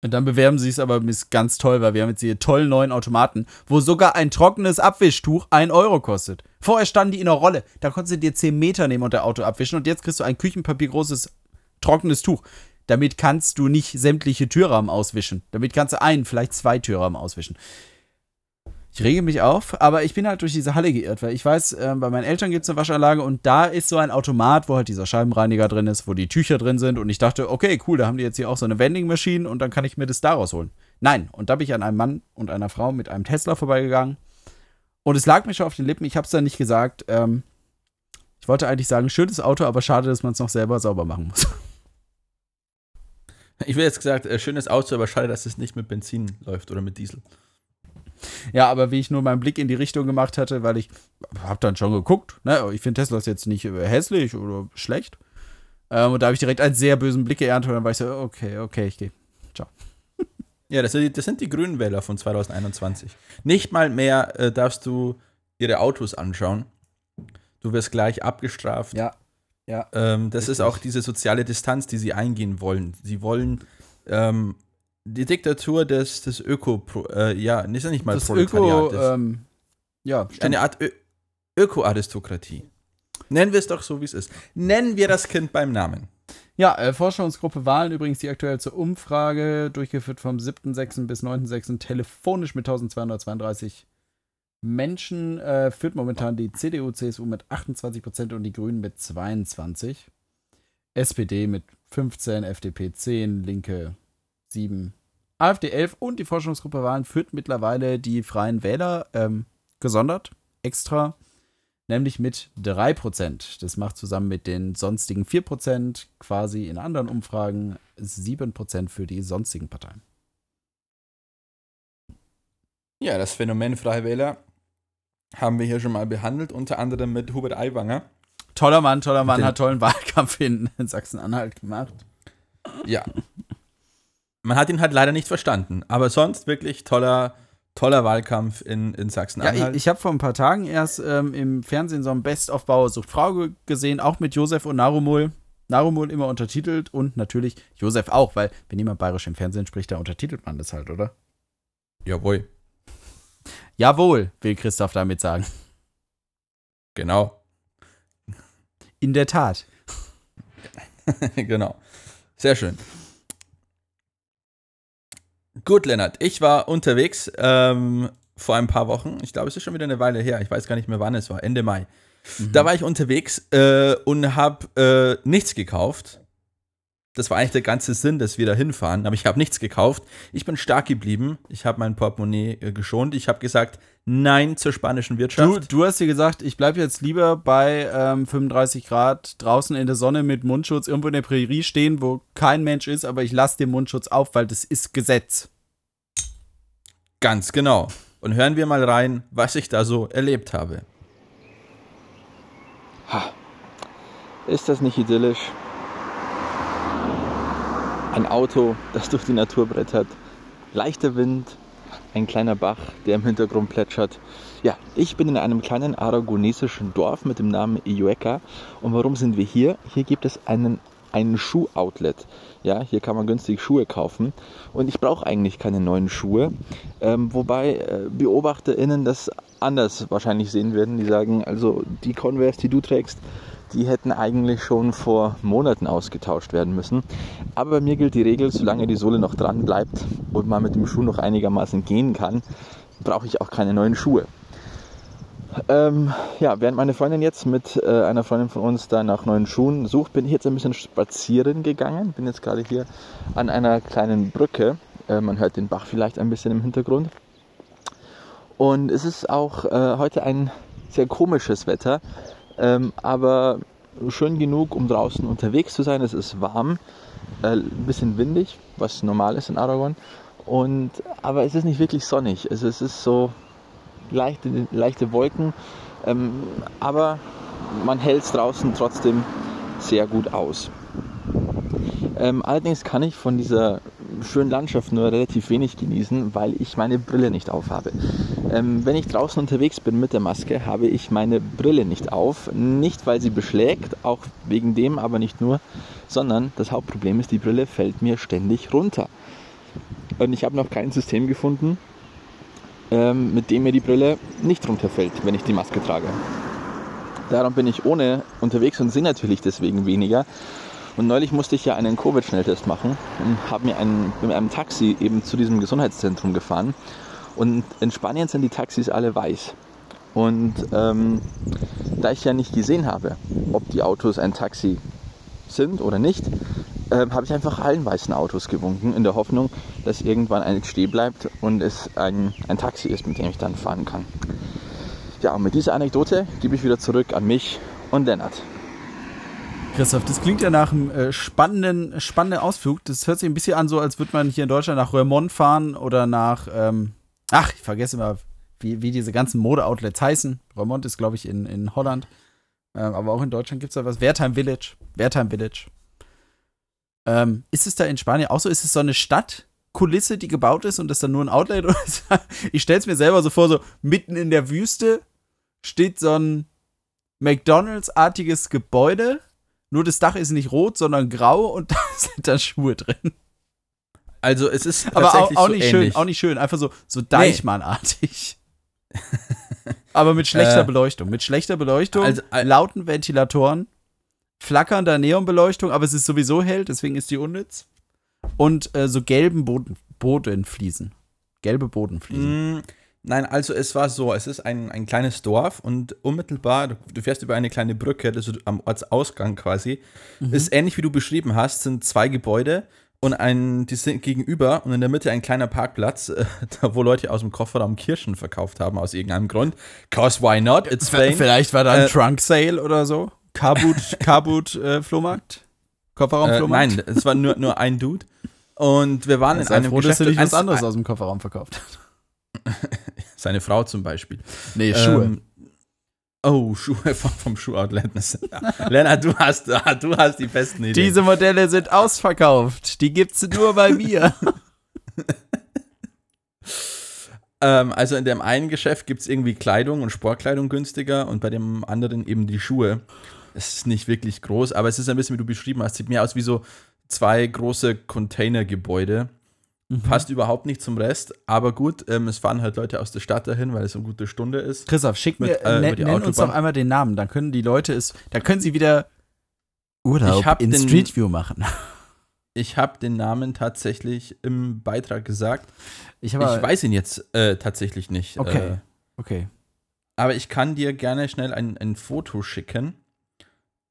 Und dann bewerben sie es aber ist ganz toll, weil wir haben jetzt hier tollen neuen Automaten, wo sogar ein trockenes Abwischtuch 1 Euro kostet. Vorher standen die in einer Rolle, da konntest du dir 10 Meter nehmen und der Auto abwischen und jetzt kriegst du ein Küchenpapier großes trockenes Tuch. Damit kannst du nicht sämtliche Türrahmen auswischen. Damit kannst du einen, vielleicht zwei Türrahmen auswischen. Ich rege mich auf, aber ich bin halt durch diese Halle geirrt, weil ich weiß, äh, bei meinen Eltern gibt es eine Waschanlage und da ist so ein Automat, wo halt dieser Scheibenreiniger drin ist, wo die Tücher drin sind und ich dachte, okay, cool, da haben die jetzt hier auch so eine Vending Machine und dann kann ich mir das daraus holen. Nein, und da bin ich an einem Mann und einer Frau mit einem Tesla vorbeigegangen und es lag mir schon auf den Lippen, ich habe es dann nicht gesagt. Ähm, ich wollte eigentlich sagen, schönes Auto, aber schade, dass man es noch selber sauber machen muss. Ich will jetzt gesagt, äh, schönes Auto, aber schade, dass es nicht mit Benzin läuft oder mit Diesel. Ja, aber wie ich nur meinen Blick in die Richtung gemacht hatte, weil ich habe dann schon geguckt, ne, ich finde Teslas jetzt nicht äh, hässlich oder schlecht. Ähm, und da habe ich direkt einen sehr bösen Blick geerntet und dann war ich so, okay, okay, ich gehe. Ja, das sind, die, das sind die Grünenwähler von 2021. Nicht mal mehr äh, darfst du ihre Autos anschauen. Du wirst gleich abgestraft. Ja. Ja. Ähm, das ist Richtig. auch diese soziale Distanz, die sie eingehen wollen. Sie wollen ähm, die Diktatur des, des Öko, äh, ja, ist ja nicht mal Das Öko, ähm, ja, stimmt. eine Art Ö Öko-Aristokratie. Nennen wir es doch so, wie es ist. Nennen wir das Kind beim Namen. Ja, äh, Forschungsgruppe Wahlen, übrigens die aktuell zur Umfrage, durchgeführt vom 7.6. bis 9.6. telefonisch mit 1232 Menschen, äh, führt momentan die CDU, CSU mit 28% und die Grünen mit 22%. SPD mit 15, FDP 10, Linke 7, AfD 11 und die Forschungsgruppe Wahlen führt mittlerweile die Freien Wähler ähm, gesondert, extra, nämlich mit 3%. Das macht zusammen mit den sonstigen 4%, quasi in anderen Umfragen 7% für die sonstigen Parteien. Ja, das Phänomen Freie Wähler haben wir hier schon mal behandelt, unter anderem mit Hubert Aiwanger. Toller Mann, toller Mann, hat tollen Wahlkampf in, in Sachsen-Anhalt gemacht. Ja. Man hat ihn halt leider nicht verstanden, aber sonst wirklich toller, toller Wahlkampf in, in Ja, Sachsen-Anhalt. ich, ich habe vor ein paar Tagen erst ähm, im Fernsehen so ein Best of Bauer sucht Frau ge- gesehen, auch mit Josef und Narumul. Narumul immer untertitelt und natürlich Josef auch, weil wenn jemand bayerisch im Fernsehen spricht, da untertitelt man das halt, oder? Jawohl. Jawohl, will Christoph damit sagen. Genau. In der Tat. genau. Sehr schön. Gut, Lennart, ich war unterwegs ähm, vor ein paar Wochen. Ich glaube, es ist schon wieder eine Weile her. Ich weiß gar nicht mehr, wann es war. Ende Mai. Mhm. Da war ich unterwegs äh, und habe äh, nichts gekauft. Das war eigentlich der ganze Sinn, dass wir da hinfahren. Aber ich habe nichts gekauft. Ich bin stark geblieben. Ich habe mein Portemonnaie äh, geschont. Ich habe gesagt, nein zur spanischen Wirtschaft. Du, du hast dir gesagt, ich bleibe jetzt lieber bei ähm, 35 Grad draußen in der Sonne mit Mundschutz irgendwo in der Prärie stehen, wo kein Mensch ist, aber ich lasse den Mundschutz auf, weil das ist Gesetz. Ganz genau. Und hören wir mal rein, was ich da so erlebt habe. Ha. Ist das nicht idyllisch? Ein Auto, das durch die Natur brettert, leichter Wind, ein kleiner Bach, der im Hintergrund plätschert. Ja, ich bin in einem kleinen aragonesischen Dorf mit dem Namen Iueca. Und warum sind wir hier? Hier gibt es einen, einen Schuh-Outlet. Ja, hier kann man günstig Schuhe kaufen. Und ich brauche eigentlich keine neuen Schuhe. Ähm, wobei äh, BeobachterInnen das anders wahrscheinlich sehen werden. Die sagen, also die Converse, die du trägst, die hätten eigentlich schon vor Monaten ausgetauscht werden müssen. Aber bei mir gilt die Regel, solange die Sohle noch dran bleibt und man mit dem Schuh noch einigermaßen gehen kann, brauche ich auch keine neuen Schuhe. Ähm, ja, während meine Freundin jetzt mit äh, einer Freundin von uns da nach neuen Schuhen sucht, bin ich jetzt ein bisschen spazieren gegangen. Bin jetzt gerade hier an einer kleinen Brücke. Äh, man hört den Bach vielleicht ein bisschen im Hintergrund. Und es ist auch äh, heute ein sehr komisches Wetter, ähm, aber schön genug, um draußen unterwegs zu sein. Es ist warm, äh, ein bisschen windig, was normal ist in Aragon. Und, aber es ist nicht wirklich sonnig. Also es ist so leichte, leichte Wolken, ähm, aber man hält es draußen trotzdem sehr gut aus. Ähm, allerdings kann ich von dieser schönen Landschaft nur relativ wenig genießen, weil ich meine Brille nicht auf habe. Ähm, wenn ich draußen unterwegs bin mit der Maske, habe ich meine Brille nicht auf. Nicht, weil sie beschlägt, auch wegen dem, aber nicht nur, sondern das Hauptproblem ist, die Brille fällt mir ständig runter. Und ich habe noch kein System gefunden, ähm, mit dem mir die Brille nicht runterfällt, wenn ich die Maske trage. Darum bin ich ohne unterwegs und sehe natürlich deswegen weniger. Und neulich musste ich ja einen Covid-Schnelltest machen und habe mir einen, mit einem Taxi eben zu diesem Gesundheitszentrum gefahren. Und in Spanien sind die Taxis alle weiß. Und ähm, da ich ja nicht gesehen habe, ob die Autos ein Taxi sind oder nicht, äh, habe ich einfach allen weißen Autos gewunken, in der Hoffnung, dass irgendwann eines stehen bleibt und es ein, ein Taxi ist, mit dem ich dann fahren kann. Ja, und mit dieser Anekdote gebe ich wieder zurück an mich und Lennart. Christoph, das klingt ja nach einem äh, spannenden, spannenden Ausflug. Das hört sich ein bisschen an, so als würde man hier in Deutschland nach Röhrmond fahren oder nach, ähm, ach, ich vergesse immer, wie, wie diese ganzen Mode-Outlets heißen. Röhrmond ist, glaube ich, in, in Holland. Ähm, aber auch in Deutschland gibt es da was. Wertheim Village. Wertheim Village. Ähm, ist es da in Spanien auch so? Ist es so eine Stadtkulisse, die gebaut ist und das dann nur ein Outlet? ich stelle es mir selber so vor, so mitten in der Wüste steht so ein McDonalds-artiges Gebäude nur das Dach ist nicht rot, sondern grau und da sind da Schuhe drin. Also es ist aber auch, auch so nicht ähnlich. schön, auch nicht schön, einfach so so Deichmann-artig. aber mit schlechter äh, Beleuchtung, mit schlechter Beleuchtung, also, äh, lauten Ventilatoren, flackernder Neonbeleuchtung, aber es ist sowieso hell, deswegen ist die unnütz. Und äh, so gelben Boden, Bodenfliesen. Gelbe Bodenfliesen. Mm, Nein, also es war so, es ist ein, ein kleines Dorf und unmittelbar, du, du fährst über eine kleine Brücke, das ist am Ortsausgang quasi, mhm. ist ähnlich wie du beschrieben hast, sind zwei Gebäude und ein, die sind gegenüber und in der Mitte ein kleiner Parkplatz, äh, wo Leute aus dem Kofferraum Kirschen verkauft haben, aus irgendeinem Grund. Cause why not? It's Spain. Vielleicht war da ein äh, Trunk Sale oder so. Kabut, Kabut äh, Flohmarkt? Kofferraum äh, Flohmarkt? nein, es war nur, nur ein Dude. Und wir waren in einem froh, Geschäft, dass er nicht was anderes aus dem Kofferraum verkauft hat. Seine Frau zum Beispiel. Nee, Schuhe. Ähm, oh, Schuhe vom, Schuhoutlet. Lennart, du hast, du hast die besten Ideen. Diese Modelle sind ausverkauft. Die gibt's nur bei mir. ähm, also in dem einen Geschäft gibt es irgendwie Kleidung und Sportkleidung günstiger und bei dem anderen eben die Schuhe. es ist nicht wirklich groß, aber es ist ein bisschen, wie du beschrieben hast, sieht mehr aus wie so zwei große Containergebäude. Mhm. Passt überhaupt nicht zum Rest, aber gut, ähm, es fahren halt Leute aus der Stadt dahin, weil es eine gute Stunde ist. Christoph, schick Mit, mir, äh, ne- die nenn uns doch einmal den Namen, dann können die Leute es, dann können sie wieder Urlaub Ich hab in den- Street View machen. Ich habe den Namen tatsächlich im Beitrag gesagt. Ich, ich weiß ihn jetzt äh, tatsächlich nicht. Okay. Äh, Okay. aber ich kann dir gerne schnell ein, ein Foto schicken.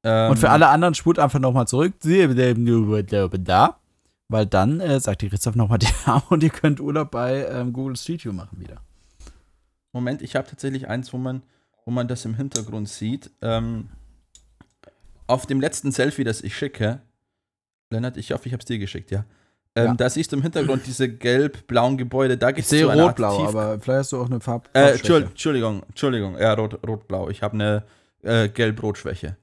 Ähm, Und für alle anderen spult einfach nochmal zurück. Da. Weil dann äh, sagt die Christoph nochmal den Namen und ihr könnt Urlaub bei ähm, Google Street View machen wieder. Moment, ich habe tatsächlich eins, wo man, wo man das im Hintergrund sieht. Ähm, auf dem letzten Selfie, das ich schicke, Lennart, ich hoffe, ich habe es dir geschickt, ja. Ähm, Ja. Da siehst du im Hintergrund diese gelb-blauen Gebäude. Da Ich gibt es sehe so rot-blau, aber vielleicht hast du auch eine Farb. Äh, Entschuldigung, Entschuldigung, ja, rot- rot-blau. ich habe eine äh, gelb-rot-Schwäche.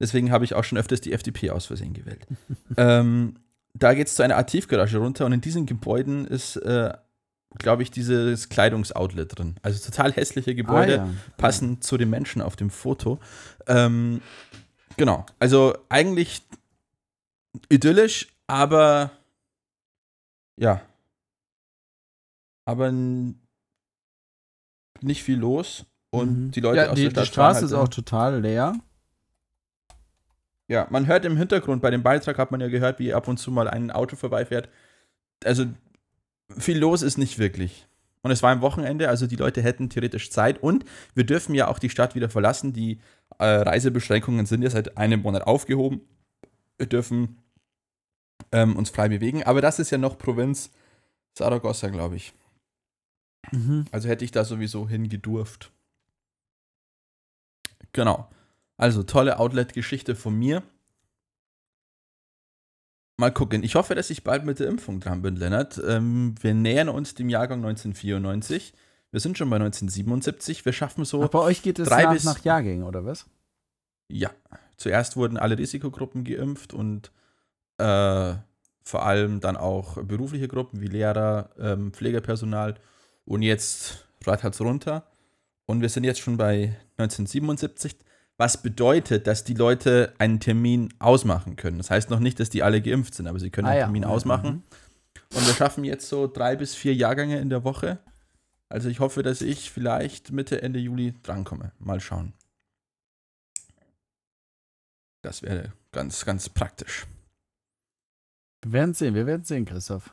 Deswegen habe ich auch schon öfters die FDP aus Versehen gewählt. ähm, da geht es zu einer Art Tiefgarage runter und in diesen Gebäuden ist, äh, glaube ich, dieses Kleidungsoutlet drin. Also total hässliche Gebäude, Ah, ja. passend zu den Menschen auf dem Foto. Ähm, genau, also eigentlich idyllisch, aber ja. Aber nicht viel los und Mhm. die Leute ja, aus die, der Stadt die Straße fahren ist halt auch total leer. Ja, man hört im Hintergrund, bei dem Beitrag hat man ja gehört, wie ab und zu mal ein Auto vorbeifährt. Also viel los ist nicht wirklich. Und es war ein Wochenende, also die Leute hätten theoretisch Zeit. Und wir dürfen ja auch die Stadt wieder verlassen. Die äh, Reisebeschränkungen sind ja seit einem Monat aufgehoben. Wir dürfen ähm, uns frei bewegen. Aber das ist ja noch Provinz Saragossa, glaube ich. Mhm. Also hätte ich da sowieso hingedurft. Genau. Also tolle Outlet-Geschichte von mir. Mal gucken. Ich hoffe, dass ich bald mit der Impfung dran bin, Lennart. Ähm, wir nähern uns dem Jahrgang 1994. Wir sind schon bei 1977. Wir schaffen so, Ach, bei euch geht es drei nach, bis- nach Jahrgängen, oder was? ja. Zuerst wurden alle Risikogruppen geimpft und äh, vor allem dann auch berufliche Gruppen wie Lehrer, ähm, Pflegepersonal. Und jetzt rattert es runter. Und wir sind jetzt schon bei 1977, was bedeutet, dass die Leute einen Termin ausmachen können. Das heißt noch nicht, dass die alle geimpft sind, aber sie können Ah, einen. Termin Ja, ausmachen. Und wir schaffen jetzt so drei bis vier Jahrgänge in der Woche. Also ich hoffe, dass ich vielleicht Mitte, Ende Juli drankomme. Mal schauen. Das wäre ganz, ganz praktisch. Wir werden sehen, wir werden sehen, Christoph.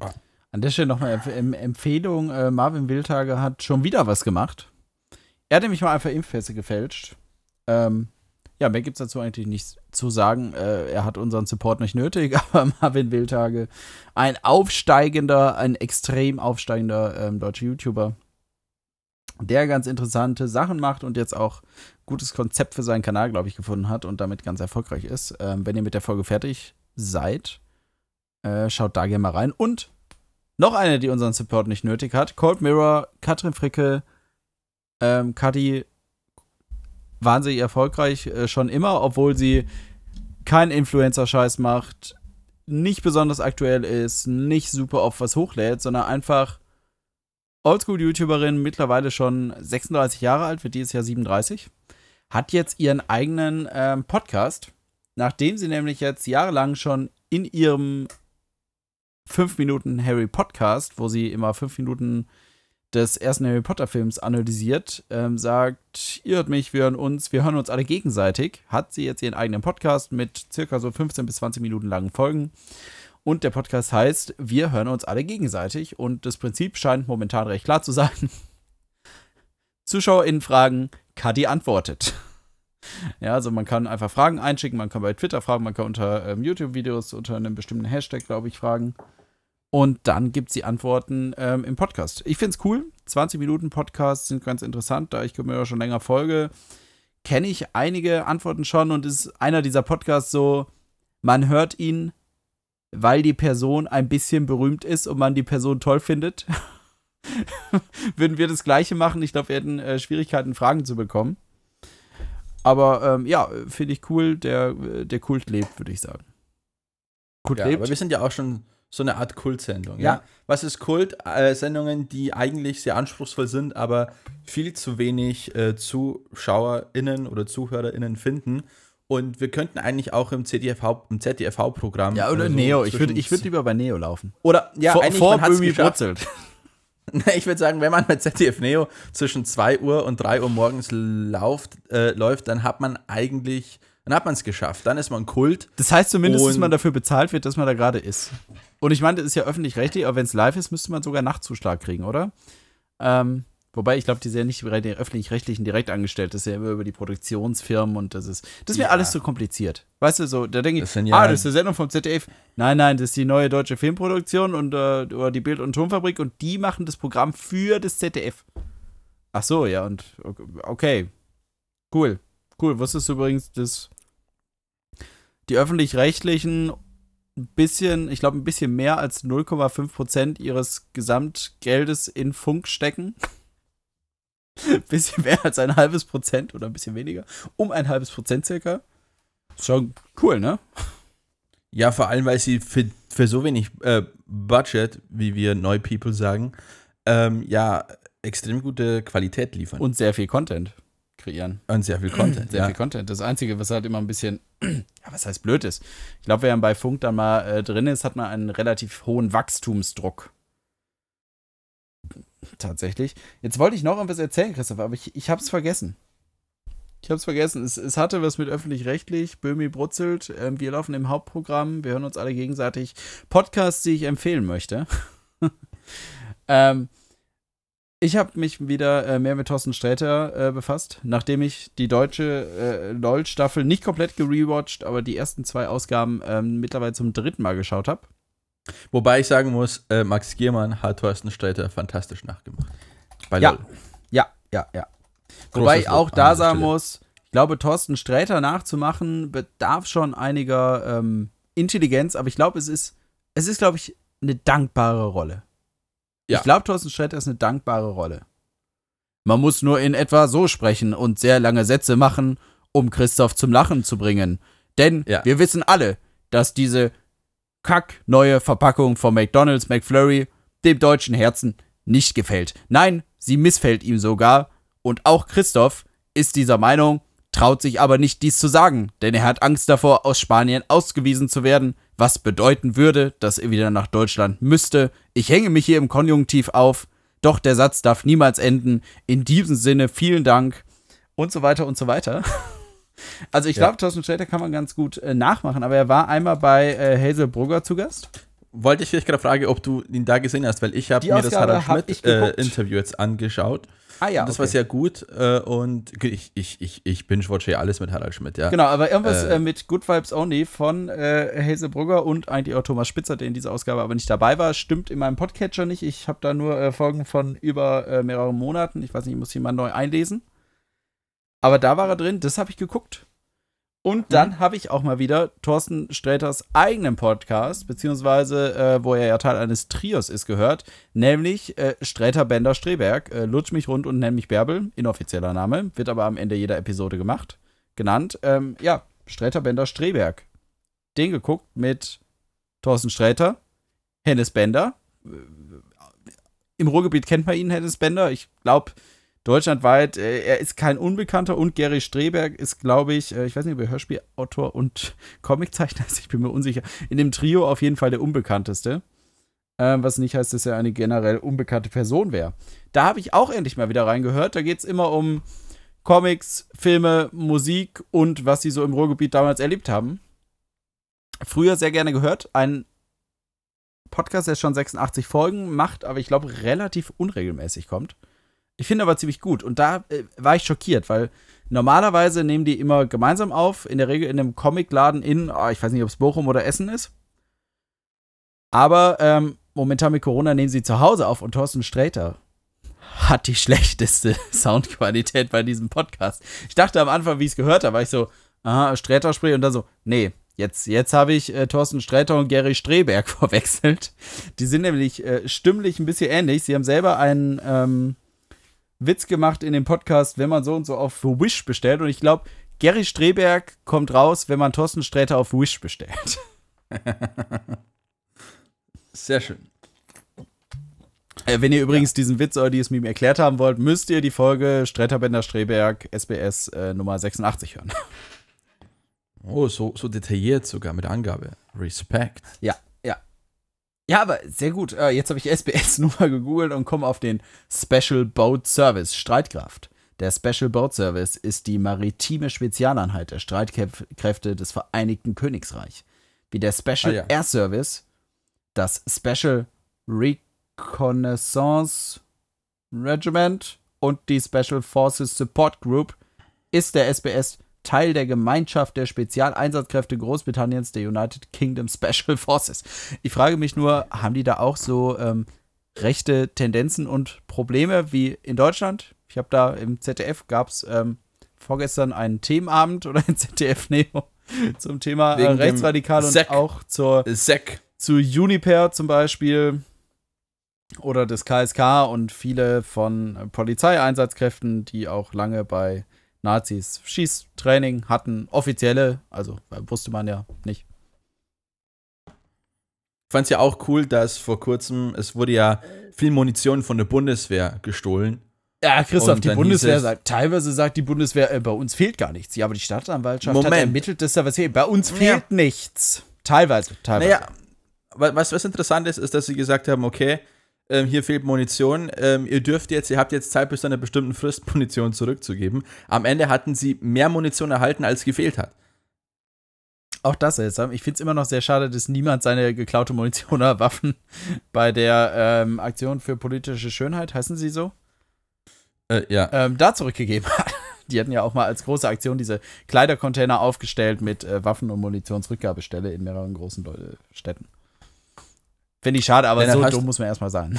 Ah. An der Stelle nochmal Empf Em- Empfehlung: äh, Marvin Wildtage hat schon wieder was gemacht. Er hat nämlich mal einfach Impfpässe gefälscht. Ähm, ja, mehr gibt es dazu eigentlich nichts zu sagen. Äh, er hat unseren Support nicht nötig, aber Marvin Wildtage, ein aufsteigender, ein extrem aufsteigender ähm, deutscher YouTuber, der ganz interessante Sachen macht und jetzt auch gutes Konzept für seinen Kanal, glaube ich, gefunden hat und damit ganz erfolgreich ist. Ähm, wenn ihr mit der Folge fertig seid, äh, schaut da gerne mal rein. Und noch eine, die unseren Support nicht nötig hat: Cold Mirror, Katrin Fricke, ähm, Kati, wahnsinnig erfolgreich äh, schon immer, obwohl sie keinen Influencer-Scheiß macht, nicht besonders aktuell ist, nicht super oft was hochlädt, sondern einfach Oldschool-YouTuberin, mittlerweile schon 36 Jahre alt, wird dieses Jahr 37, hat jetzt ihren eigenen ähm, Podcast, nachdem sie nämlich jetzt jahrelang schon in ihrem 5 Minuten Harry Podcast, wo sie immer 5 Minuten des ersten Harry Potter Films analysiert, ähm, sagt, ihr hört mich, wir hören uns, wir hören uns alle gegenseitig, hat sie jetzt ihren eigenen Podcast mit circa so 15 bis 20 Minuten langen Folgen. Und der Podcast heißt, wir hören uns alle gegenseitig. Und das Prinzip scheint momentan recht klar zu sein. ZuschauerInnen fragen, Kadi antwortet. Ja, also man kann einfach Fragen einschicken, man kann bei Twitter fragen, man kann unter ähm, YouTube-Videos unter einem bestimmten Hashtag, glaube ich, fragen. Und dann gibt es die Antworten ähm, im Podcast. Ich finde es cool. 20 Minuten Podcasts sind ganz interessant, da ich mir ja schon länger folge. Kenne ich einige Antworten schon und ist einer dieser Podcasts so, man hört ihn, weil die Person ein bisschen berühmt ist und man die Person toll findet. Würden wir das Gleiche machen? Ich glaube, wir hätten äh, Schwierigkeiten, Fragen zu bekommen. Aber ähm, ja, finde ich cool. Der, der Kult lebt, würde ich sagen. Kult Ja, lebt. aber wir sind ja auch schon so eine Art Kultsendung. Ja. Ja. Was ist Kult? Äh, Sendungen, die eigentlich sehr anspruchsvoll sind, aber viel zu wenig äh, ZuschauerInnen oder ZuhörerInnen finden. Und wir könnten eigentlich auch im ZDF-Haupt- im ZDF-Programm. ja, oder äh, so Neo. Ich würde ich würd lieber bei Neo laufen. Oder ja, vor eigentlich, vor man geschafft. brutzelt. Ich würde sagen, wenn man mit ZDF Neo zwischen 2 Uhr und 3 Uhr morgens lauft, äh, läuft, dann hat man eigentlich, dann hat man es geschafft. Dann ist man Kult. Das heißt zumindest, dass man dafür bezahlt wird, dass man da gerade ist. Und ich meine, das ist ja öffentlich-rechtlich, aber wenn es live ist, müsste man sogar Nachtzuschlag kriegen, oder? Ähm, wobei, ich glaube, die sind ja nicht bei den öffentlich-rechtlichen direkt angestellt. Das ist ja immer über die Produktionsfirmen und das ist. Das ist mir Ja. alles so kompliziert. Weißt du, so, da denke ich, sind ja- ah, das ist eine Sendung vom ZDF. Nein, nein, das ist die neue deutsche Filmproduktion und äh, oder die Bild- und Tonfabrik und die machen das Programm für das ZDF. Ach so, ja, und okay. Cool. Cool. Wusstest du übrigens, dass die öffentlich-rechtlichen ein bisschen, ich glaube, ein bisschen mehr als 0,5 Prozent ihres Gesamtgeldes in Funk stecken. Ein bisschen mehr als ein halbes Prozent oder ein bisschen weniger. Um ein halbes Prozent circa. Ist schon cool, ne? Ja, vor allem, weil sie für, für so wenig äh, Budget, wie wir Neu People sagen, ähm, ja, extrem gute Qualität liefern. Und sehr viel Content kreieren. Und sehr viel Content. Sehr ja. viel Content. Das Einzige, was halt immer ein bisschen, ja, was heißt blöd ist. Ich glaube, wer bei Funk dann mal äh, drin ist, hat man einen relativ hohen Wachstumsdruck. Tatsächlich. Jetzt wollte ich noch etwas erzählen, Christoph, aber ich, ich habe es vergessen. Ich habe es vergessen. Es, es hatte was mit öffentlich-rechtlich. Böhmi brutzelt. Ähm, wir laufen im Hauptprogramm. Wir hören uns alle gegenseitig. Podcasts, die ich empfehlen möchte. ähm, ich habe mich wieder äh, mehr mit Thorsten Sträter äh, befasst, nachdem ich die deutsche äh, LOL-Staffel nicht komplett gerewatcht, aber die ersten zwei Ausgaben ähm, mittlerweile zum dritten Mal geschaut habe. Wobei ich sagen muss, äh, Max Giermann hat Thorsten Sträter fantastisch nachgemacht. Bei Ja. LOL. Ja, ja, ja. Wobei ich auch da sagen Stelle. muss, ich glaube, Thorsten Sträter nachzumachen bedarf schon einiger ähm, Intelligenz, aber ich glaube, es ist, es ist, glaube ich, eine dankbare Rolle. Ja. Ich glaube, Thorsten Sträter ist eine dankbare Rolle. Man muss nur in etwa so sprechen und sehr lange Sätze machen, um Christoph zum Lachen zu bringen. Denn Ja. wir wissen alle, dass diese kack neue Verpackung von McDonald's McFlurry dem deutschen Herzen nicht gefällt. Nein, sie missfällt ihm sogar. Und auch Christoph ist dieser Meinung, traut sich aber nicht dies zu sagen, denn er hat Angst davor, aus Spanien ausgewiesen zu werden, was bedeuten würde, dass er wieder nach Deutschland müsste. Ich hänge mich hier im Konjunktiv auf, doch der Satz darf niemals enden. In diesem Sinne, vielen Dank und so weiter und so weiter. Also ich Ja. glaube, Thorsten Sträter kann man ganz gut äh, nachmachen, aber er war einmal bei äh, Hazel Brugger zu Gast. Wollte ich dich gerade fragen, ob du ihn da gesehen hast, weil ich habe mir das Harald hab ich Schmidt äh, jetzt angeschaut. Ah ja, das war sehr gut äh, und ich, ich, ich, ich binge-watche ja alles mit Harald Schmidt, ja. Genau, aber irgendwas Äh. äh, mit Good Vibes Only von äh, Hazel Brugger und eigentlich auch Thomas Spitzer, der in dieser Ausgabe aber nicht dabei war, stimmt in meinem Podcatcher nicht. Ich habe da nur Folgen von über mehreren Monaten. Ich weiß nicht, ich muss jemand neu einlesen. Aber da war er drin, das habe ich geguckt. Und dann habe ich auch mal wieder Thorsten Sträters eigenen Podcast, beziehungsweise äh, wo er ja Teil eines Trios ist, gehört, nämlich äh, Sträter Bender Streberg, äh, Lutsch mich rund und nenn mich Bärbel, inoffizieller Name, wird aber am Ende jeder Episode gemacht, genannt. Ähm, ja, Sträter Bender Streberg. Den geguckt mit Thorsten Sträter, Hennes Bender. Äh, Im Ruhrgebiet kennt man ihn, Hennes Bender. Ich glaube, deutschlandweit, äh, er ist kein Unbekannter und Gary Streberg ist, glaube ich, äh, ich weiß nicht, ob er Hörspielautor und Comiczeichner ist, ich bin mir unsicher, in dem Trio auf jeden Fall der unbekannteste. Ähm, was nicht heißt, dass er eine generell unbekannte Person wäre. Da habe ich auch endlich mal wieder reingehört. Da geht es immer um Comics, Filme, Musik und was sie so im Ruhrgebiet damals erlebt haben. Früher sehr gerne gehört. Ein Podcast, der schon 86 Folgen macht, aber ich glaube relativ unregelmäßig kommt. Ich finde aber ziemlich gut. Und da äh, war ich schockiert, weil normalerweise nehmen die immer gemeinsam auf, in der Regel in einem Comicladen in, ah, ich weiß nicht, ob es Bochum oder Essen ist. Aber ähm, momentan mit Corona nehmen sie zu Hause auf und Thorsten Sträter hat die schlechteste Soundqualität bei diesem Podcast. Ich dachte am Anfang, wie ich es gehört habe, war ich so, aha, Sträter spricht und dann so, nee, jetzt, jetzt habe ich äh, Thorsten Sträter und Gary Streberg verwechselt. Die sind nämlich äh, stimmlich ein bisschen ähnlich. Sie haben selber einen ähm, Witz gemacht in dem Podcast, wenn man so und so auf Wish bestellt. Und ich glaube, Gary Streberg kommt raus, wenn man Thorsten Sträter auf Wish bestellt. Sehr schön. Äh, wenn ihr übrigens diesen Witz oder dieses Meme erklärt haben wollt, müsst ihr die Folge Stretterbender Streberg SBS äh, Nummer 86 hören. Oh, so, so detailliert sogar mit Angabe. Respekt. Ja, ja. Aber sehr gut. Äh, jetzt habe ich SBS-Nummer gegoogelt und komme auf den Special Boat Service Streitkraft. Der Special Boat Service ist die maritime Spezialeinheit der Streitkräfte des Vereinigten Königreich. Wie der Special Ah, ja. Air Service, das Special Reconnaissance Regiment und die Special Forces Support Group ist der SBS Teil der Gemeinschaft der Spezialeinsatzkräfte Großbritanniens, der United Kingdom Special Forces. Ich frage mich nur, haben die da auch so ähm, rechte Tendenzen und Probleme wie in Deutschland? Ich habe da im ZDF gab es ähm, vorgestern einen Themenabend oder ein ZDF Neo zum Thema äh, Wegen dem Rechtsradikal und Sek. auch zur Sek. zu Uniper zum Beispiel oder des KSK und viele von äh, Polizeieinsatzkräften, die auch lange bei Nazis Schießtraining hatten, offizielle, also wusste man ja nicht. Ich fand es ja auch cool, dass vor kurzem, es wurde ja viel Munition von der Bundeswehr gestohlen. Ja, Christoph, die Bundeswehr sagt, teilweise sagt die Bundeswehr, äh, bei uns fehlt gar nichts. Ja, aber die Staatsanwaltschaft hat Moment. ermittelt, dass da was fehlt. Bei uns Ja. fehlt nichts. Teilweise, teilweise. Naja, wa- was, was interessant ist, ist, dass sie gesagt haben, okay, ähm, hier fehlt Munition, ähm, ihr dürft jetzt, ihr habt jetzt Zeit bis zu einer bestimmten Frist Munition zurückzugeben. Am Ende hatten sie mehr Munition erhalten, als gefehlt hat. Auch das seltsam. Ich finde es immer noch sehr schade, dass niemand seine geklaute Munition oder Waffen bei der ähm, Aktion für politische Schönheit, heißen sie so, Äh, ja. ähm, da zurückgegeben hat. Die hatten ja auch mal als große Aktion diese Kleidercontainer aufgestellt mit äh, Waffen- und Munitionsrückgabestelle in mehreren großen Städten. Finde ich schade, aber Lennart, so dumm muss man erstmal sein.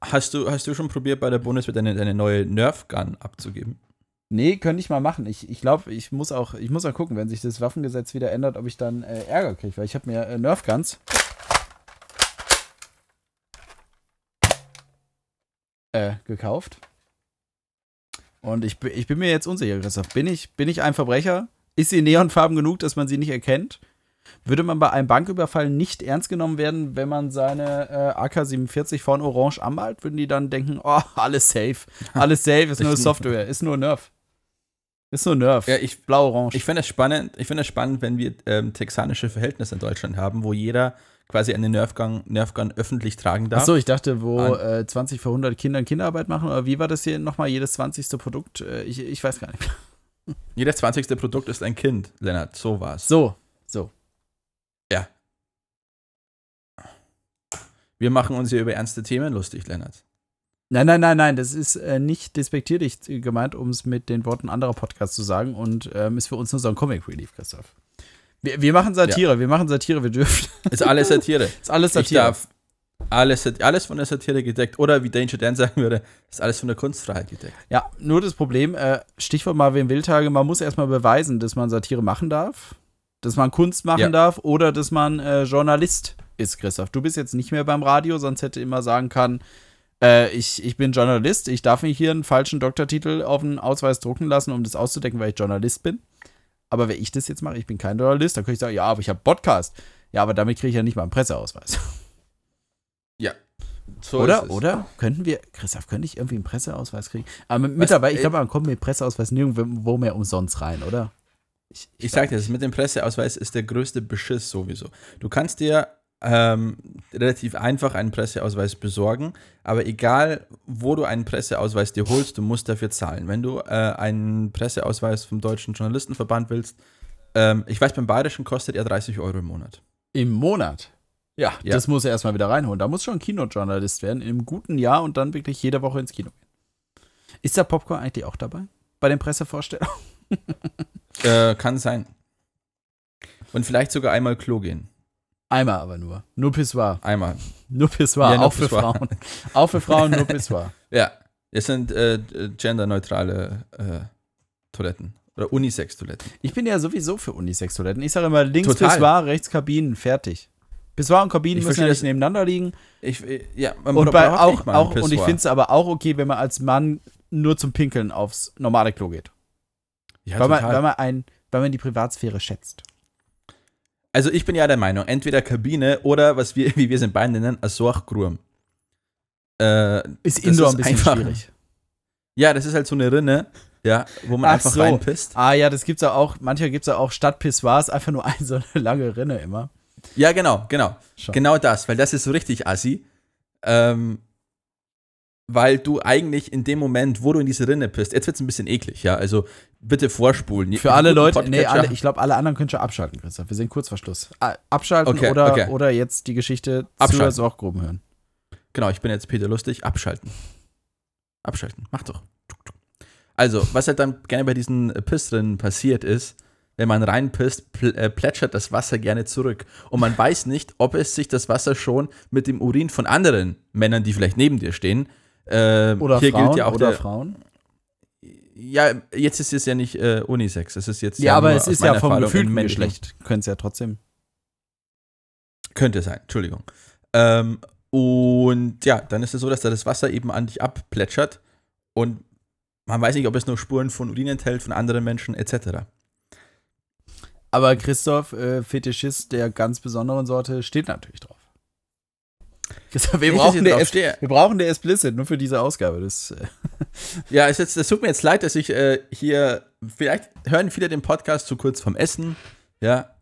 Hast du, hast du schon probiert, bei der Bundeswehr deine, deine neue Nerf-Gun abzugeben? Nee, könnte ich mal machen. Ich, ich glaube, ich muss auch, ich muss auch gucken, wenn sich das Waffengesetz wieder ändert, ob ich dann äh, Ärger kriege, weil ich habe mir äh, Nerf Guns äh, gekauft. Und ich, ich bin mir jetzt unsicher, Christoph. Bin ich, bin ich ein Verbrecher? Ist sie neonfarben genug, dass man sie nicht erkennt? Würde man bei einem Banküberfall nicht ernst genommen werden, wenn man seine äh, AK-47 von Orange anmalt? Würden die dann denken, oh, alles safe. Alles safe, ist nur Software, ist nur Nerf. Ist nur Nerf. Ja, ich, Blau-Orange. ich finde es spannend, ich finde es spannend, wenn wir ähm, texanische Verhältnisse in Deutschland haben, wo jeder quasi eine Nerfgun, Nerfgun öffentlich tragen darf. Achso, ich dachte, wo An- äh, 20 für 100 Kindern Kinderarbeit machen, oder wie war das hier nochmal, jedes 20. Produkt? Äh, ich, ich weiß gar nicht. Jedes 20. Produkt ist ein Kind, Lennart, so war's. So, so. Wir machen uns hier über ernste Themen lustig, Lennart. Nein, nein, nein, nein, das ist äh, nicht despektierlich gemeint, um es mit den Worten anderer Podcasts zu sagen und ähm, ist für uns nur so ein Comic Relief, Christoph. Wir, wir machen Satire, wir machen Satire, wir dürfen. Ist alles Satire. ist alles Ich Satire. darf alles, alles von der Satire gedeckt. Oder wie Danger Dan sagen würde, ist alles von der Kunstfreiheit gedeckt. Ja, nur das Problem, äh, Stichwort Marvin Wildtage, man muss erstmal beweisen, dass man Satire machen darf, dass man Kunst machen Ja. darf oder dass man äh, Journalist ist, Christoph. Du bist jetzt nicht mehr beim Radio, sonst hätte immer sagen kann, äh, ich, ich bin Journalist, ich darf mir hier einen falschen Doktortitel auf den Ausweis drucken lassen, um das auszudecken, weil ich Journalist bin. Aber wenn ich das jetzt mache, ich bin kein Journalist, dann könnte ich sagen, ja, aber ich habe Podcast. Ja, aber damit kriege ich ja nicht mal einen Presseausweis. Ja. So oder? Oder? Könnten wir, Christoph, könnte ich irgendwie einen Presseausweis kriegen? Aber mittlerweile, ich äh, glaube, man kommt mit Presseausweis nirgendwo mehr umsonst rein, oder? Ich, Ich sag dir, das mit dem Presseausweis ist der größte Beschiss sowieso. Du kannst dir ähm, relativ einfach einen Presseausweis besorgen, aber egal, wo du einen Presseausweis dir holst, du musst dafür zahlen. Wenn du äh, einen Presseausweis vom Deutschen Journalistenverband willst, ähm, ich weiß, beim Bayerischen kostet er 30 Euro im Monat. Im Monat. Ja, Ja. das muss er erstmal wieder reinholen. Da muss schon Kinojournalist werden, im guten Jahr und dann wirklich jede Woche ins Kino gehen. Ist da Popcorn eigentlich auch dabei? Bei den Pressevorstellungen? Äh, kann sein. Und vielleicht sogar einmal Klo gehen. Einmal aber nur. Nur Pissoir. Einmal. Nur Pissoir. Ja, nur auch für Pissoir. Frauen. auch für Frauen nur Pissoir. Ja, es sind äh, genderneutrale äh, Toiletten. Oder Unisex-Toiletten. Ich bin ja sowieso für Unisex-Toiletten. Ich sage immer links Total. Pissoir, rechts Kabinen, fertig. Pissoir und Kabinen Ich müssen ja nicht nebeneinander liegen. Ich, äh, ja, man Und, bei, auch, auch, und ich finde es aber auch okay, wenn man als Mann nur zum Pinkeln aufs normale Klo geht. Ja, weil, man, weil, man ein, weil man die Privatsphäre schätzt. Also ich bin ja der Meinung, entweder Kabine oder was wir, wie wir es in Bayern nennen, Asorchgrum. Äh, Ist Indoor ist ein bisschen einfach- schwierig. ja, das ist halt so eine Rinne, ja, wo man Ach einfach so. reinpisst. Ah ja, das gibt's ja auch, manchmal gibt's ja auch statt Pissoirs einfach nur eine so eine lange Rinne immer. Ja, genau, genau. Schon. Genau das, weil das ist so richtig assi. Ähm, weil du eigentlich in dem Moment, wo du in diese Rinne pisst, jetzt wird es ein bisschen eklig, ja. Also bitte vorspulen. Für alle Leute, nee, alle, ich glaube, alle anderen können schon abschalten, Christoph. Wir sind kurz vor Schluss. Abschalten Okay, oder, okay. oder jetzt die Geschichte Abschalten. zur Sorggruben hören. Genau, ich bin jetzt Peter Lustig. Abschalten. Abschalten. Mach doch. Also, was halt dann gerne bei diesen Pissrinnen passiert ist, wenn man reinpisst, pl äh, plätschert das Wasser gerne zurück. Und man weiß nicht, ob es sich das Wasser schon mit dem Urin von anderen Männern, die vielleicht neben dir stehen, äh, Oder hier Frauen, gilt ja auch oder der, Frauen. Ja, jetzt ist es ja nicht äh, Unisex. Es ist jetzt Ja, aber nur es ist ja vom gefühlten Geschlecht. Können es ja trotzdem. Könnte sein, Entschuldigung. Ähm, und ja, dann ist es so, dass da das Wasser eben an dich abplätschert und man weiß nicht, ob es nur Spuren von Urin enthält, von anderen Menschen etc. Aber Christoph, äh, Fetischist der ganz besonderen Sorte, steht natürlich drauf. Christoph, wir brauchen, der stehe. wir brauchen der Explicit nur für diese Ausgabe. Das, äh, Ja, es, jetzt, es tut mir jetzt leid, dass ich äh, hier, vielleicht hören viele den Podcast zu kurz vom Essen, ja,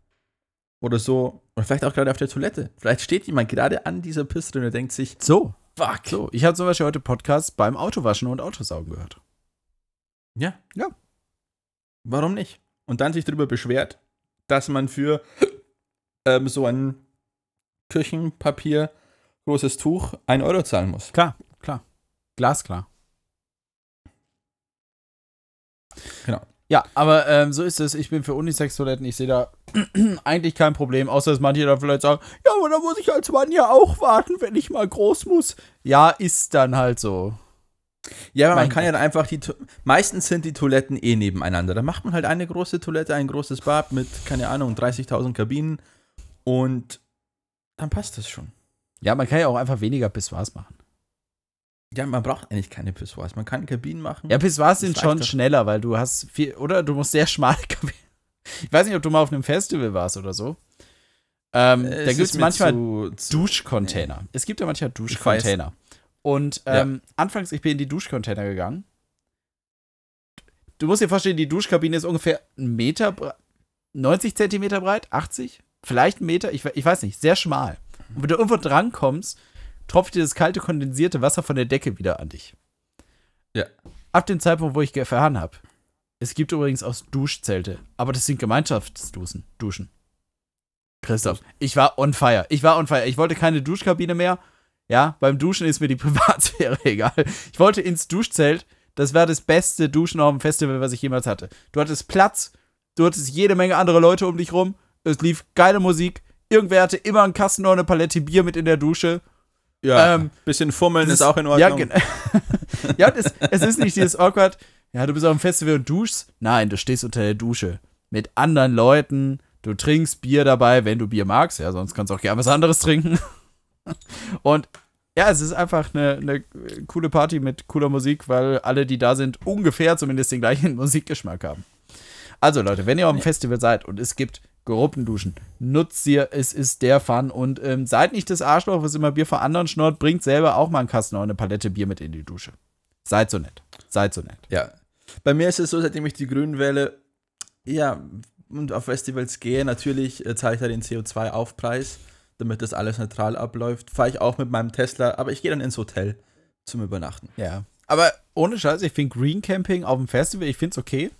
oder so, oder vielleicht auch gerade auf der Toilette. Vielleicht steht jemand gerade an dieser Piste und denkt sich, so, fuck. so. Ich habe zum Beispiel heute Podcast beim Autowaschen und Autosaugen gehört. Ja. Ja. Warum nicht? Und dann sich darüber beschwert, dass man für ähm, so ein Küchenpapier großes Tuch 1 Euro zahlen muss. Klar, klar. Glasklar. Genau. Ja, aber ähm, so ist es. Ich bin für Unisex-Toiletten. Ich sehe da eigentlich kein Problem, außer dass manche da vielleicht sagen, ja, aber da muss ich als Mann ja auch warten, wenn ich mal groß muss. Ja, ist dann halt so. Ja, aber man kann ja dann einfach die. Meistens sind die Toiletten eh nebeneinander. Da macht man halt eine große Toilette, ein großes Bad mit, keine Ahnung, 30.000 Kabinen und dann passt das schon. Ja, man kann ja auch einfach weniger Pissoirs machen. Ja, man braucht eigentlich keine Pissoirs. Man kann Kabinen machen. Ja, Pissoirs sind schon schneller, weil du hast viel, oder du musst sehr schmal Kabinen. Ich weiß nicht, ob du mal auf einem Festival warst oder so. Ähm, Äh, da gibt es manchmal zu, zu, Duschcontainer. Es gibt ja manchmal. Duschcontainer. Und ähm, anfangs, ich bin in die Duschcontainer gegangen. Du musst dir vorstellen, die Duschkabine ist ungefähr einen Meter, bre- 90 Zentimeter breit, 80, vielleicht einen Meter, ich, ich weiß nicht, sehr schmal. Und wenn du irgendwo dran kommst, tropft dir das kalte, kondensierte Wasser von der Decke wieder an dich. Ja. Ab dem Zeitpunkt, wo ich gefahren habe. Es gibt übrigens auch Duschzelte, aber das sind Gemeinschaftsduschen. Duschen. Christoph, ich war on fire. Ich war on fire. Ich wollte keine Duschkabine mehr. Ja, beim Duschen ist mir die Privatsphäre egal. Ich wollte ins Duschzelt. Das war das beste Duschen auf dem Festival, was ich jemals hatte. Du hattest Platz, du hattest jede Menge andere Leute um dich rum. Es lief geile Musik. Irgendwer hatte immer einen Kasten oder eine Palette Bier mit in der Dusche. ja, ähm, bisschen fummeln ist auch in Ja, Ordnung. gen- ja es, es ist nicht dieses awkward. Ja, du bist auf dem Festival und duschst. Nein, du stehst unter der Dusche mit anderen Leuten. Du trinkst Bier dabei, wenn du Bier magst. Ja, sonst kannst du auch gerne was anderes trinken. Und ja, es ist einfach eine, eine coole Party mit cooler Musik, weil alle, die da sind, ungefähr zumindest den gleichen Musikgeschmack haben. Also Leute, wenn ihr auf dem Festival seid und es gibt Gruppenduschen, nutzt sie, es ist der Fun und ähm, seid nicht das Arschloch, was immer Bier vor anderen schnurrt, bringt selber auch mal einen Kasten oder eine Palette Bier mit in die Dusche. Seid so nett. Seid so nett. Ja. Bei mir ist es so, seitdem ich die Grünen wähle, ja, und auf Festivals gehe, natürlich äh, zahle ich da den CO2-Aufpreis, damit das alles neutral abläuft. Fahre ich auch mit meinem Tesla, aber ich gehe dann ins Hotel zum Übernachten. Ja. Aber ohne Scheiß, ich finde Green Camping auf dem Festival, ich finde es okay.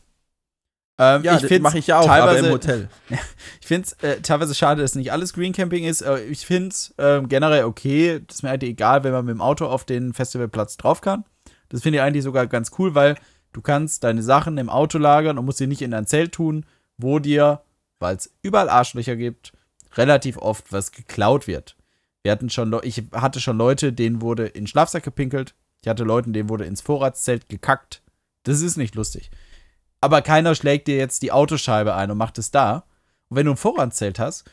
Ähm, Ja, ich das mache ich ja auch, aber teilweise- im Hotel. Ich finde es äh, teilweise schade, dass nicht alles Green Camping ist. Ich finde es ähm, generell okay. Das ist mir eigentlich egal, wenn man mit dem Auto auf den Festivalplatz drauf kann. Das finde ich eigentlich sogar ganz cool, weil du kannst deine Sachen im Auto lagern und musst sie nicht in dein Zelt tun, wo dir, weil es überall Arschlöcher gibt, relativ oft was geklaut wird. Wir hatten schon, Leu- ich hatte schon Leute, denen wurde in den Schlafsack gepinkelt. Ich hatte Leute, denen wurde ins Vorratszelt gekackt. Das ist nicht lustig. Aber keiner schlägt dir jetzt die Autoscheibe ein und macht es da. Und wenn du ein Vorratszelt hast,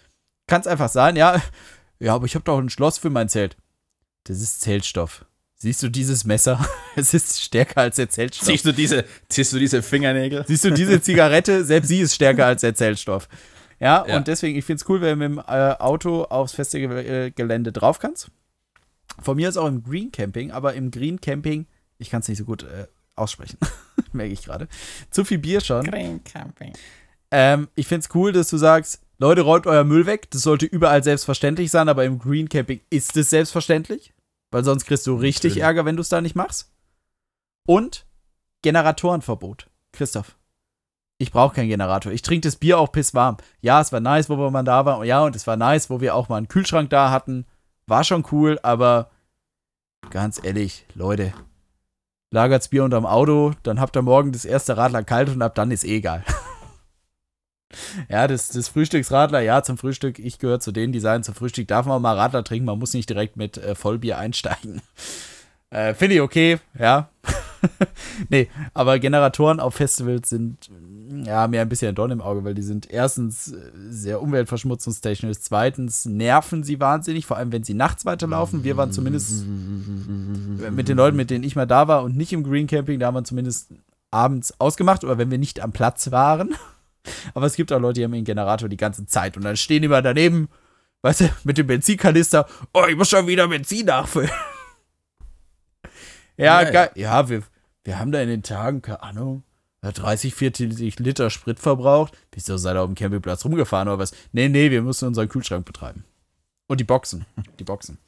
kann es einfach sein, ja, ja, aber ich habe doch ein Schloss für mein Zelt. Das ist Zeltstoff. Siehst du dieses Messer? Es ist stärker als der Zeltstoff. Siehst du diese, siehst du diese Fingernägel? Siehst du diese Zigarette? Selbst sie ist stärker als der Zeltstoff. Ja, Ja. und deswegen, ich finde es cool, wenn du mit dem äh, Auto aufs Festivalgelände drauf kannst. Von mir ist auch im Green Camping, aber im Green Camping, ich kann es nicht so gut äh, aussprechen, merke ich gerade. Zu viel Bier schon. Green Camping. Ähm, ich finde es cool, dass du sagst, Leute, räumt euer Müll weg. Das sollte überall selbstverständlich sein, aber im Green Camping ist es selbstverständlich. Weil sonst kriegst du richtig Natürlich. Ärger, wenn du es da nicht machst. Und Generatorenverbot. Christoph, ich brauche keinen Generator. Ich trinke das Bier auch pisswarm. Ja, es war nice, wo wir mal da waren. Ja, und es war nice, wo wir auch mal einen Kühlschrank da hatten. War schon cool, aber ganz ehrlich, Leute, lagert's Bier unterm Auto, dann habt ihr morgen das erste Radler kalt und ab dann ist eh egal. ja, das, das Frühstücksradler, ja, zum Frühstück, ich gehöre zu denen, die sagen, zum Frühstück darf man mal Radler trinken, man muss nicht direkt mit äh, Vollbier einsteigen. Äh, Finde ich okay, ja. nee, aber Generatoren auf Festivals sind ja mir ein bisschen ein Dorn im Auge, weil die sind erstens äh, sehr umweltverschmutzungstechnisch, zweitens nerven sie wahnsinnig, vor allem wenn sie nachts weiterlaufen. Wir waren zumindest mit den Leuten, mit denen ich mal da war und nicht im Green Camping, da haben wir zumindest abends ausgemacht oder wenn wir nicht am Platz waren. Aber es gibt auch Leute, die haben den Generator die ganze Zeit und dann stehen die mal daneben, weißt du, mit dem Benzinkanister, oh, ich muss schon wieder Benzin nachfüllen. ja, Ja, geil. Ja, wir, wir haben da in den Tagen, keine Ahnung, 30, 40 Liter Sprit verbraucht. Wieso seid ihr auf dem Campingplatz rumgefahren oder was? Nee, nee, wir mussten unseren Kühlschrank betreiben. Und die Boxen. Die Boxen.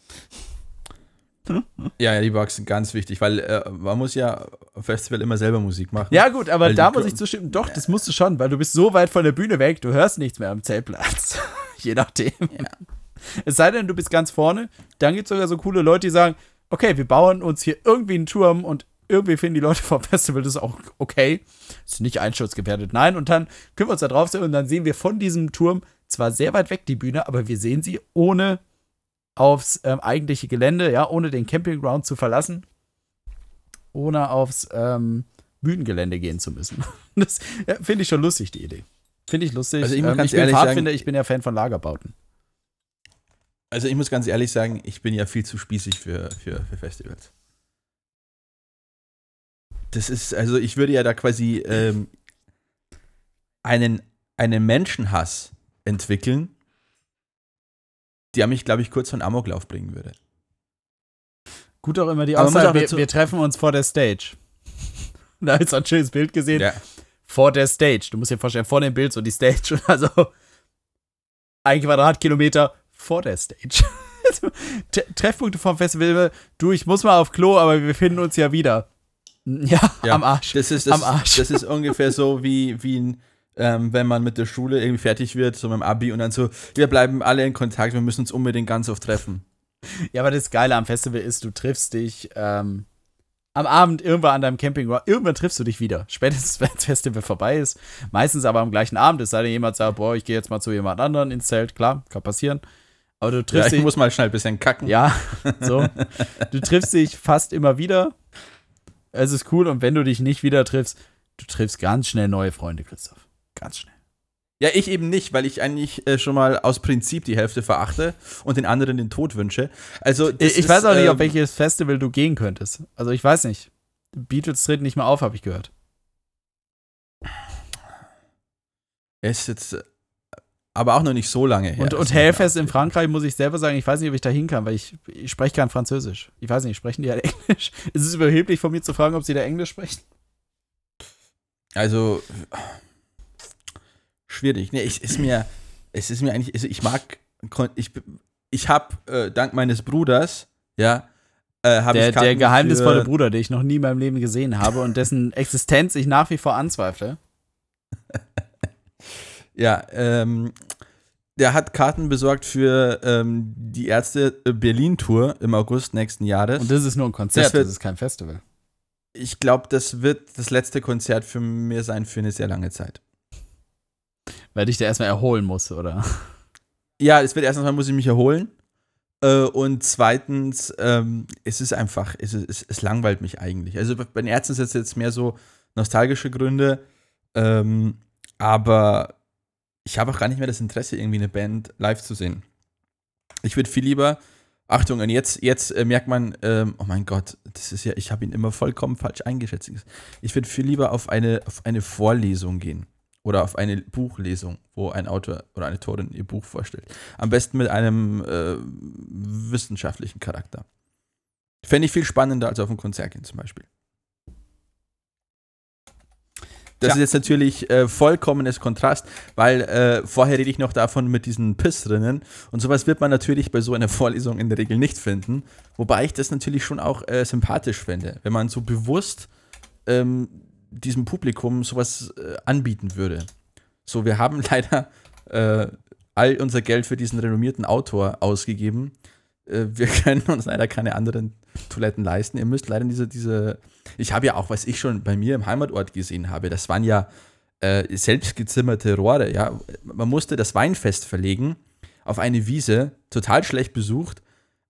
Ja, ja, die Boxen, ganz wichtig, weil äh, man muss ja auf Festival immer selber Musik machen. Ja, gut, aber da muss ich zustimmen. Doch, das musst du schon, weil du bist so weit von der Bühne weg, du hörst nichts mehr am Zeltplatz. Je nachdem. Es sei denn, du bist ganz vorne, dann gibt es sogar so coole Leute, die sagen, okay, wir bauen uns hier irgendwie einen Turm und irgendwie finden die Leute vom Festival das auch okay. Ist nicht einsturzgefährdet, nein. Und dann können wir uns da draufsetzen und dann sehen wir von diesem Turm zwar sehr weit weg die Bühne, aber wir sehen sie ohne aufs ähm, eigentliche Gelände, ja, ohne den Campingground zu verlassen, ohne aufs ähm, Bühnengelände gehen zu müssen. Das ja, finde ich schon lustig, die Idee. Finde ich lustig. Also ich muss ähm, ganz ich bin ehrlich Pfadfinder, sagen- ich bin ja Fan von Lagerbauten. Also ich muss ganz ehrlich sagen, ich bin ja viel zu spießig für, für, für Festivals. Das ist, also ich würde ja da quasi ähm, einen, einen Menschenhass entwickeln, der mich, glaube ich, kurz von Amoklauf bringen würde. Gut auch immer die Aussage, wir, wir treffen uns vor der Stage. Da ist ein schönes Bild gesehen. Ja. Vor der Stage. Du musst dir vorstellen, vor dem Bild so die Stage. Also ein Quadratkilometer vor der Stage. Tre- Treffpunkte vom Festival. Du, ich muss mal auf Klo, aber wir finden uns ja wieder. Ja, Ja, am Arsch. Das ist, das, Am Arsch. das ist ungefähr so wie, wie ein, ähm, wenn man mit der Schule irgendwie fertig wird, so mit dem Abi und dann so, wir bleiben alle in Kontakt, wir müssen uns unbedingt ganz oft treffen. Ja, aber das Geile am Festival ist, du triffst dich ähm, am Abend irgendwann an deinem Campingground. Irgendwann triffst du dich wieder. Spätestens, wenn das Festival vorbei ist. Meistens aber am gleichen Abend. Es sei denn, jemand sagt, boah, ich gehe jetzt mal zu jemand anderen ins Zelt. Klar, kann passieren. Aber du Ja, triffst ich dich. muss mal schnell ein bisschen kacken. Ja, so. Du triffst dich fast immer wieder. Es ist cool. Und wenn du dich nicht wieder triffst, du triffst ganz schnell neue Freunde, Christoph. Ganz schnell. Ja, ich eben nicht, weil ich eigentlich äh, schon mal aus Prinzip die Hälfte verachte und den anderen den Tod wünsche. Also Ich, ist, weiß auch nicht, auf ähm, welches Festival du gehen könntest. Also ich weiß nicht. Beatles treten nicht mehr auf, habe ich gehört. Ist jetzt aber auch noch nicht so lange her. Und, und Hellfest in Frankreich muss ich selber sagen, ich weiß nicht, ob ich da hin kann, weil ich, ich spreche kein Französisch. Ich weiß nicht, sprechen die halt Englisch? Ist es überheblich von mir zu fragen, ob sie da Englisch sprechen? Also schwierig. Nee, ich ist mir es ist mir eigentlich also ich mag ich ich habe äh, dank meines Bruders, ja, äh, Der, der geheimnisvolle Bruder, den ich noch nie in meinem Leben gesehen habe und dessen Existenz ich nach wie vor anzweifle. Ja, ähm, der hat Karten besorgt für ähm, die Ärzte Berlin Tour im August nächsten Jahres. Und das ist nur ein Konzert, Das das, wird- ist kein Festival. ich glaube, das wird das letzte Konzert für mir sein für eine sehr lange Zeit. Weil ich da erstmal erholen muss, oder? Ja, es wird erstens mal muss ich mich erholen. Äh, und zweitens, ähm, es ist einfach, es, es, es langweilt mich eigentlich. Also bei den Ärzten ist es jetzt mehr so nostalgische Gründe. Ähm, aber ich habe auch gar nicht mehr das Interesse, irgendwie eine Band live zu sehen. Ich würde viel lieber, Achtung, und jetzt, jetzt äh, merkt man, ähm, oh mein Gott, das ist ja, ich habe ihn immer vollkommen falsch eingeschätzt. Ich würde viel lieber auf eine, auf eine Vorlesung gehen oder auf eine Buchlesung, wo ein Autor oder eine Autorin ihr Buch vorstellt. Am besten mit einem äh, wissenschaftlichen Charakter. Fände ich viel spannender als auf ein Konzert gehen zum Beispiel. Das Tja. ist jetzt natürlich äh, vollkommenes Kontrast, weil äh, vorher rede ich noch davon mit diesen Pissrinnen und sowas wird man natürlich bei so einer Vorlesung in der Regel nicht finden. Wobei ich das natürlich schon auch äh, sympathisch fände, wenn man so bewusst ähm, diesem Publikum sowas äh, anbieten würde. So, wir haben leider äh, all unser Geld für diesen renommierten Autor ausgegeben. Äh, wir können uns leider keine anderen Toiletten leisten. Ihr müsst leider diese, diese, ich habe ja auch, was ich schon bei mir im Heimatort gesehen habe, das waren ja äh, selbstgezimmerte Rohre, ja. Man musste das Weinfest verlegen auf eine Wiese, total schlecht besucht.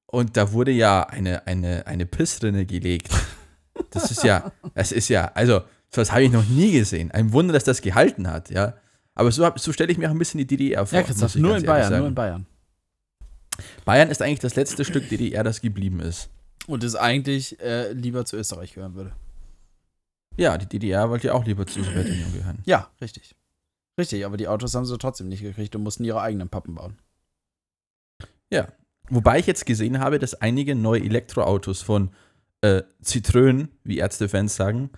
Und da wurde ja eine, eine, eine Pissrinne gelegt. Das ist ja, das ist ja, also, sowas habe ich noch nie gesehen. Ein Wunder, dass das gehalten hat, ja. Aber so, so stelle ich mir auch ein bisschen die DDR vor. Ja, Christoph, nur in Bayern, sagen. nur in Bayern. Bayern ist eigentlich das letzte Stück DDR, das geblieben ist. Und es eigentlich äh, lieber zu Österreich gehören würde. Ja, die DDR wollte ja auch lieber zur Sowjetunion gehören. Ja, richtig. Richtig, aber die Autos haben sie trotzdem nicht gekriegt und mussten ihre eigenen Pappen bauen. Wobei ich jetzt gesehen habe, dass einige neue Elektroautos von äh, Citroën, wie Ärztefans sagen,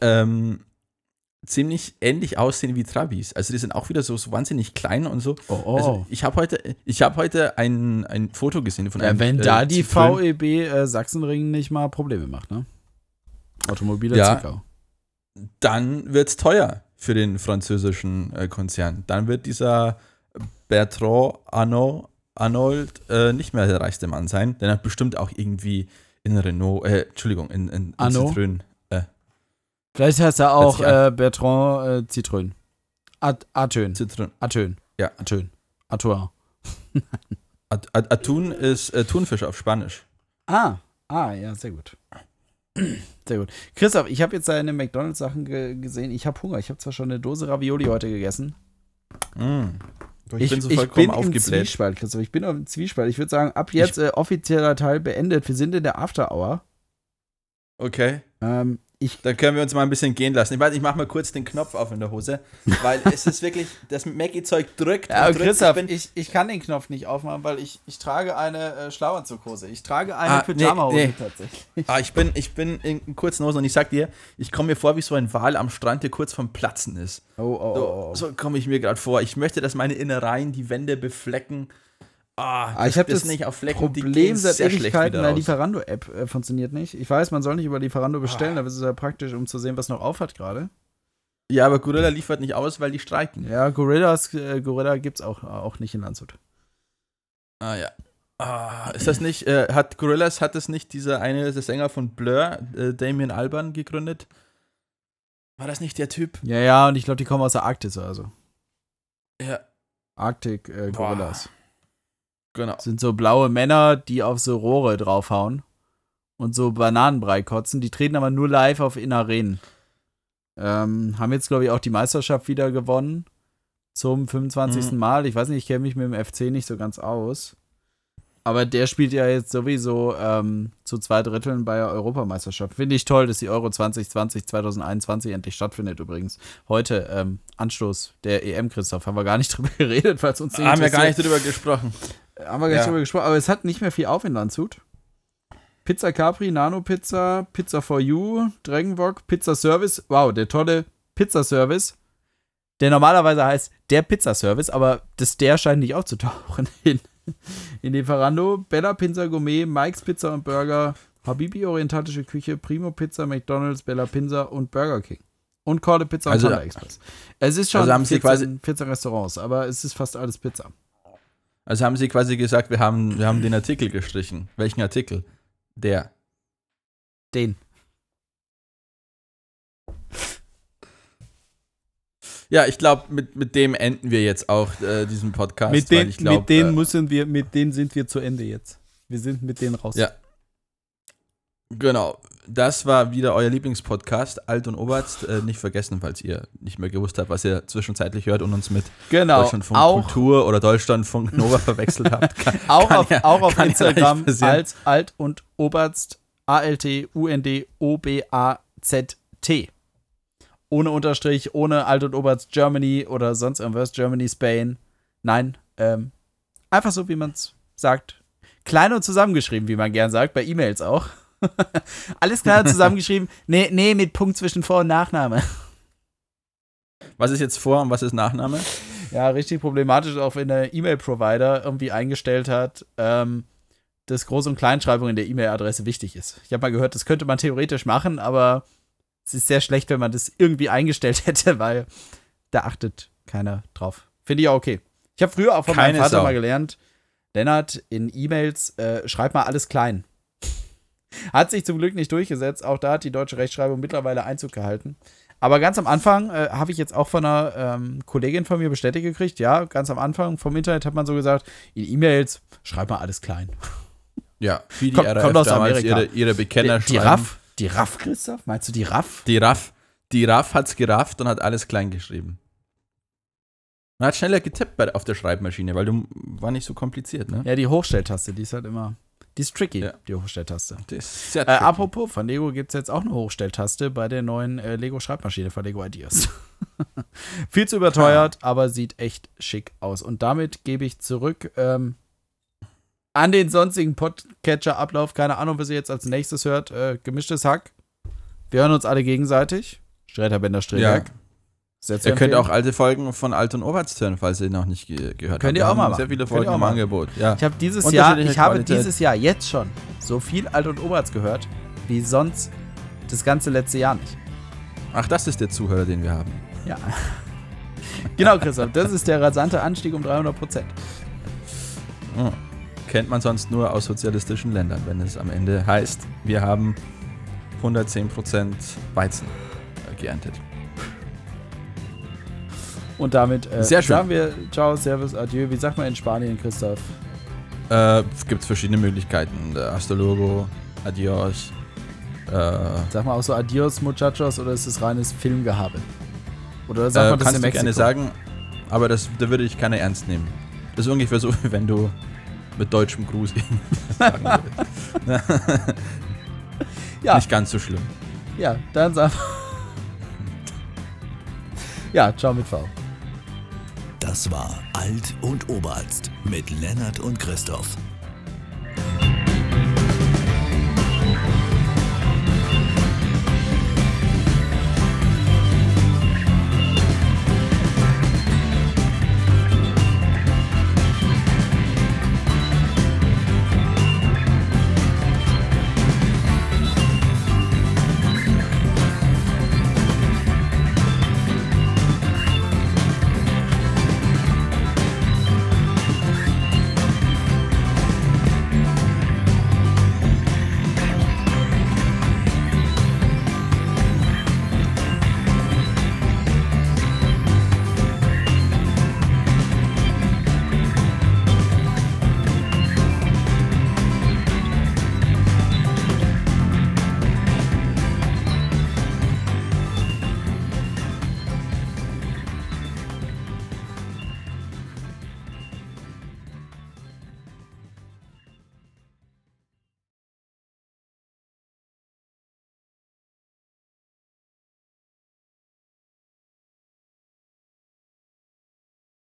ähm, ziemlich ähnlich aussehen wie Trabis. Also die sind auch wieder so, so wahnsinnig klein und so. Oh, Also ich habe heute, ich habe heute ein, ein Foto gesehen von einem ja, wenn äh, da die Citroën. VEB äh, Sachsenring nicht mal Probleme macht, ne? Automobile Ja. Zwickau. dann wird es teuer für den französischen äh, Konzern. Dann wird dieser Bertrand Arnault, Arnold äh, nicht mehr der reichste Mann sein, denn er hat bestimmt auch irgendwie in Renault, äh, Entschuldigung, in, in, in? Citroën. Vielleicht heißt er auch äh, Bertrand äh. At Atön. Citroën. Atön. Ja. Atön. Atoin. At, At, Atun ist äh, Thunfisch auf Spanisch. Ah, ah, ja, sehr gut. Sehr gut. Christoph, ich habe jetzt deine McDonalds-Sachen ge gesehen. Ich habe Hunger. Ich habe zwar schon eine Dose Ravioli heute gegessen. Mm. Ich, bin so vollkommen bin im aufgebläht. Zwiespalt, Christoph. Ich bin im Zwiespalt. Ich würde sagen, ab jetzt äh, offizieller Teil beendet. Wir sind in der After Hour. Okay, Ähm, ich, dann können wir uns mal ein bisschen gehen lassen. Ich weiß, ich mache mal kurz den Knopf auf in der Hose, weil es ist wirklich, das Maggie-Zeug drückt. ja, und drückt. Christoph, ich ich, ich kann den Knopf nicht aufmachen, weil ich, ich trage eine äh, Schlafanzughose. Ich trage eine Ah, nee, Pyjama-Hose nee. tatsächlich. ah, ich bin, ich bin in kurzen Hosen und ich sag dir, ich komme mir vor wie so ein Wal am Strand, der kurz vom Platzen ist. Oh, oh, So, oh. oh. so komme ich mir gerade vor. Ich möchte, dass meine Innereien die Wände beflecken. Ah, Ah, ich habe das nicht auf Flecken, die Problem seit Ewigkeiten, raus. Lieferando-App äh, funktioniert nicht. Ich weiß, man soll nicht über Lieferando bestellen, aber es ist ja praktisch, um zu sehen, was noch aufhat gerade. Ja, aber Gorilla liefert nicht aus, weil die streiken. Ja, Gorillas, äh, Gorilla gibt's auch, auch nicht in Landshut. Ah ja. Ah, ist das nicht, äh, hat Gorillas, hat das nicht dieser eine, der Sänger von Blur, äh, Damien Alban, gegründet? War das nicht der Typ? Ja, ja, und ich glaube, die kommen aus der Arktis also. Ja, Arctic äh, Boah. Genau. Das sind so blaue Männer, die auf so Rohre draufhauen und so Bananenbrei kotzen. Die treten aber nur live auf in Arenen. Ähm, haben jetzt, glaube ich, auch die Meisterschaft wieder gewonnen. Zum 25. Mhm. Mal. Ich weiß nicht, ich kenne mich mit dem FC nicht so ganz aus. Aber der spielt ja jetzt sowieso ähm, zu zwei Dritteln bei der Europameisterschaft. Finde ich toll, dass die Euro 2020 2021 endlich stattfindet übrigens. Heute ähm, Anstoß der EM, Christoph. Haben wir gar nicht drüber geredet, weil es uns nicht Haben wir gar nicht drüber gesprochen. Haben wir gar nicht Ja. drüber gesprochen, aber es hat nicht mehr viel auf in Landshut. Pizza Capri, Nano Pizza, Pizza for You, Dragon Wok, Pizza Service. Wow, der tolle Pizza Service. Der normalerweise heißt der Pizza Service, aber das der scheint nicht aufzutauchen in, in Lieferando. Bella Pizza Gourmet, Mike's Pizza und Burger, Habibi Orientalische Küche, Primo Pizza, McDonalds, Bella Pizza und Burger King. Und Corle Pizza und Also- Panda Express. Es ist schon Also haben sie 14, 14 Restaurants, aber es ist fast alles Pizza. Also haben sie quasi gesagt, wir haben, wir haben den Artikel gestrichen. Welchen Artikel? Der. Den. Ja, ich glaube, mit, mit dem enden wir jetzt auch äh, diesen Podcast. Mit, den, ich glaub, mit denen äh, müssen wir, mit denen sind wir zu Ende jetzt. Wir sind mit denen raus. Ja. Genau. Das war wieder euer Lieblingspodcast, Alt und Oberst. Äh, nicht vergessen, falls ihr nicht mehr gewusst habt, was ihr zwischenzeitlich hört und uns mit Genau. Deutschlandfunk Auch, Kultur oder Deutschlandfunk Nova verwechselt habt. Kann, auch kann auf, ja- auch auf ja Instagram als Alt und Oberst A-L-T-U-N-D-O-B-A-Z-T. ohne Unterstrich, ohne Alt und Oberst Germany oder sonst irgendwas, Germany, Spain. Nein, ähm, einfach so, wie man es sagt. Klein und zusammengeschrieben, wie man gern sagt, bei E-Mails auch. Alles und zusammengeschrieben. Nee, nee, mit Punkt zwischen Vor- und Nachname. Was ist jetzt Vor- und was ist Nachname? Ja, richtig problematisch, auch wenn der E-Mail-Provider irgendwie eingestellt hat, ähm, dass Groß- und Kleinschreibung in der E-Mail-Adresse wichtig ist. Ich habe mal gehört, das könnte man theoretisch machen, aber es ist sehr schlecht, wenn man das irgendwie eingestellt hätte, weil da achtet keiner drauf. Finde ich auch okay. Ich habe früher auch von Keine meinem Vater Sau. mal gelernt, Lennart, in E-Mails äh, schreib mal alles klein. Hat sich zum Glück nicht durchgesetzt. Auch da hat die deutsche Rechtschreibung mittlerweile Einzug gehalten. Aber ganz am Anfang äh, habe ich jetzt auch von einer ähm, Kollegin von mir bestätigt gekriegt, ja, ganz am Anfang vom Internet hat man so gesagt, in E-Mails schreib mal alles klein. Ja, wie die Kommt- RAF kommt aus damals Amerika. ihre, ihre Bekenner die, die. Raff? Die Raff, Christoph? Meinst du die Raff? Die RAF. Die RAF hat's gerafft und hat alles klein geschrieben. Man hat schneller getippt bei, auf der Schreibmaschine, weil du war nicht so kompliziert, ne? Ja, die Hochstelltaste, die ist halt immer. Die ist tricky, Ja. die Hochstelltaste. Das ist sehr Äh, tricky. apropos, von Lego gibt es jetzt auch eine Hochstelltaste bei der neuen äh, Lego-Schreibmaschine von Lego Ideas. Viel zu überteuert, aber sieht echt schick aus. Und damit gebe ich zurück ähm, an den sonstigen Podcatcher-Ablauf. Keine Ahnung, was ihr jetzt als nächstes hört. Äh, gemischtes Hack. Wir hören uns alle gegenseitig. Sträter, Bender, ja. Sehr Ihr könnt auch alte Folgen von Alt und Oberst hören, falls ihr noch nicht ge gehört Könnt habt. ihr Wir auch mal machen. Sehr viele Könnt ihr Folgen auch im machen. Angebot. Ja. Ich habe dieses Jahr, ich habe dieses Jahr jetzt schon so viel Alt und Oberts gehört, wie sonst das ganze letzte Jahr nicht. Ach, das ist der Zuhörer, den wir haben. Ja. genau, Christoph, das ist der rasante Anstieg um 300 Prozent. Oh. Kennt man sonst nur aus sozialistischen Ländern, wenn es am Ende heißt, wir haben 110% Weizen äh, geerntet. Und damit äh, Sehr schön. sagen wir Ciao, Servus, Adieu. Wie sagt man in Spanien, Christoph? Äh, es gibt verschiedene Möglichkeiten. Äh, Hasta luego, adios. Äh, Sag mal auch so Adios, Muchachos, oder ist das reines Filmgehabe? Oder sagt äh, man das kannst in Mexiko? gerne sagen, aber das, da würde ich keiner ernst nehmen. Das ist ungefähr so, wie wenn du mit deutschem Gruß sagen würdest. Ja. Nicht ganz so schlimm. Ja, dann sagen Ja, ciao mit V. Das war Alt und Oberarzt mit Lennart und Christoph.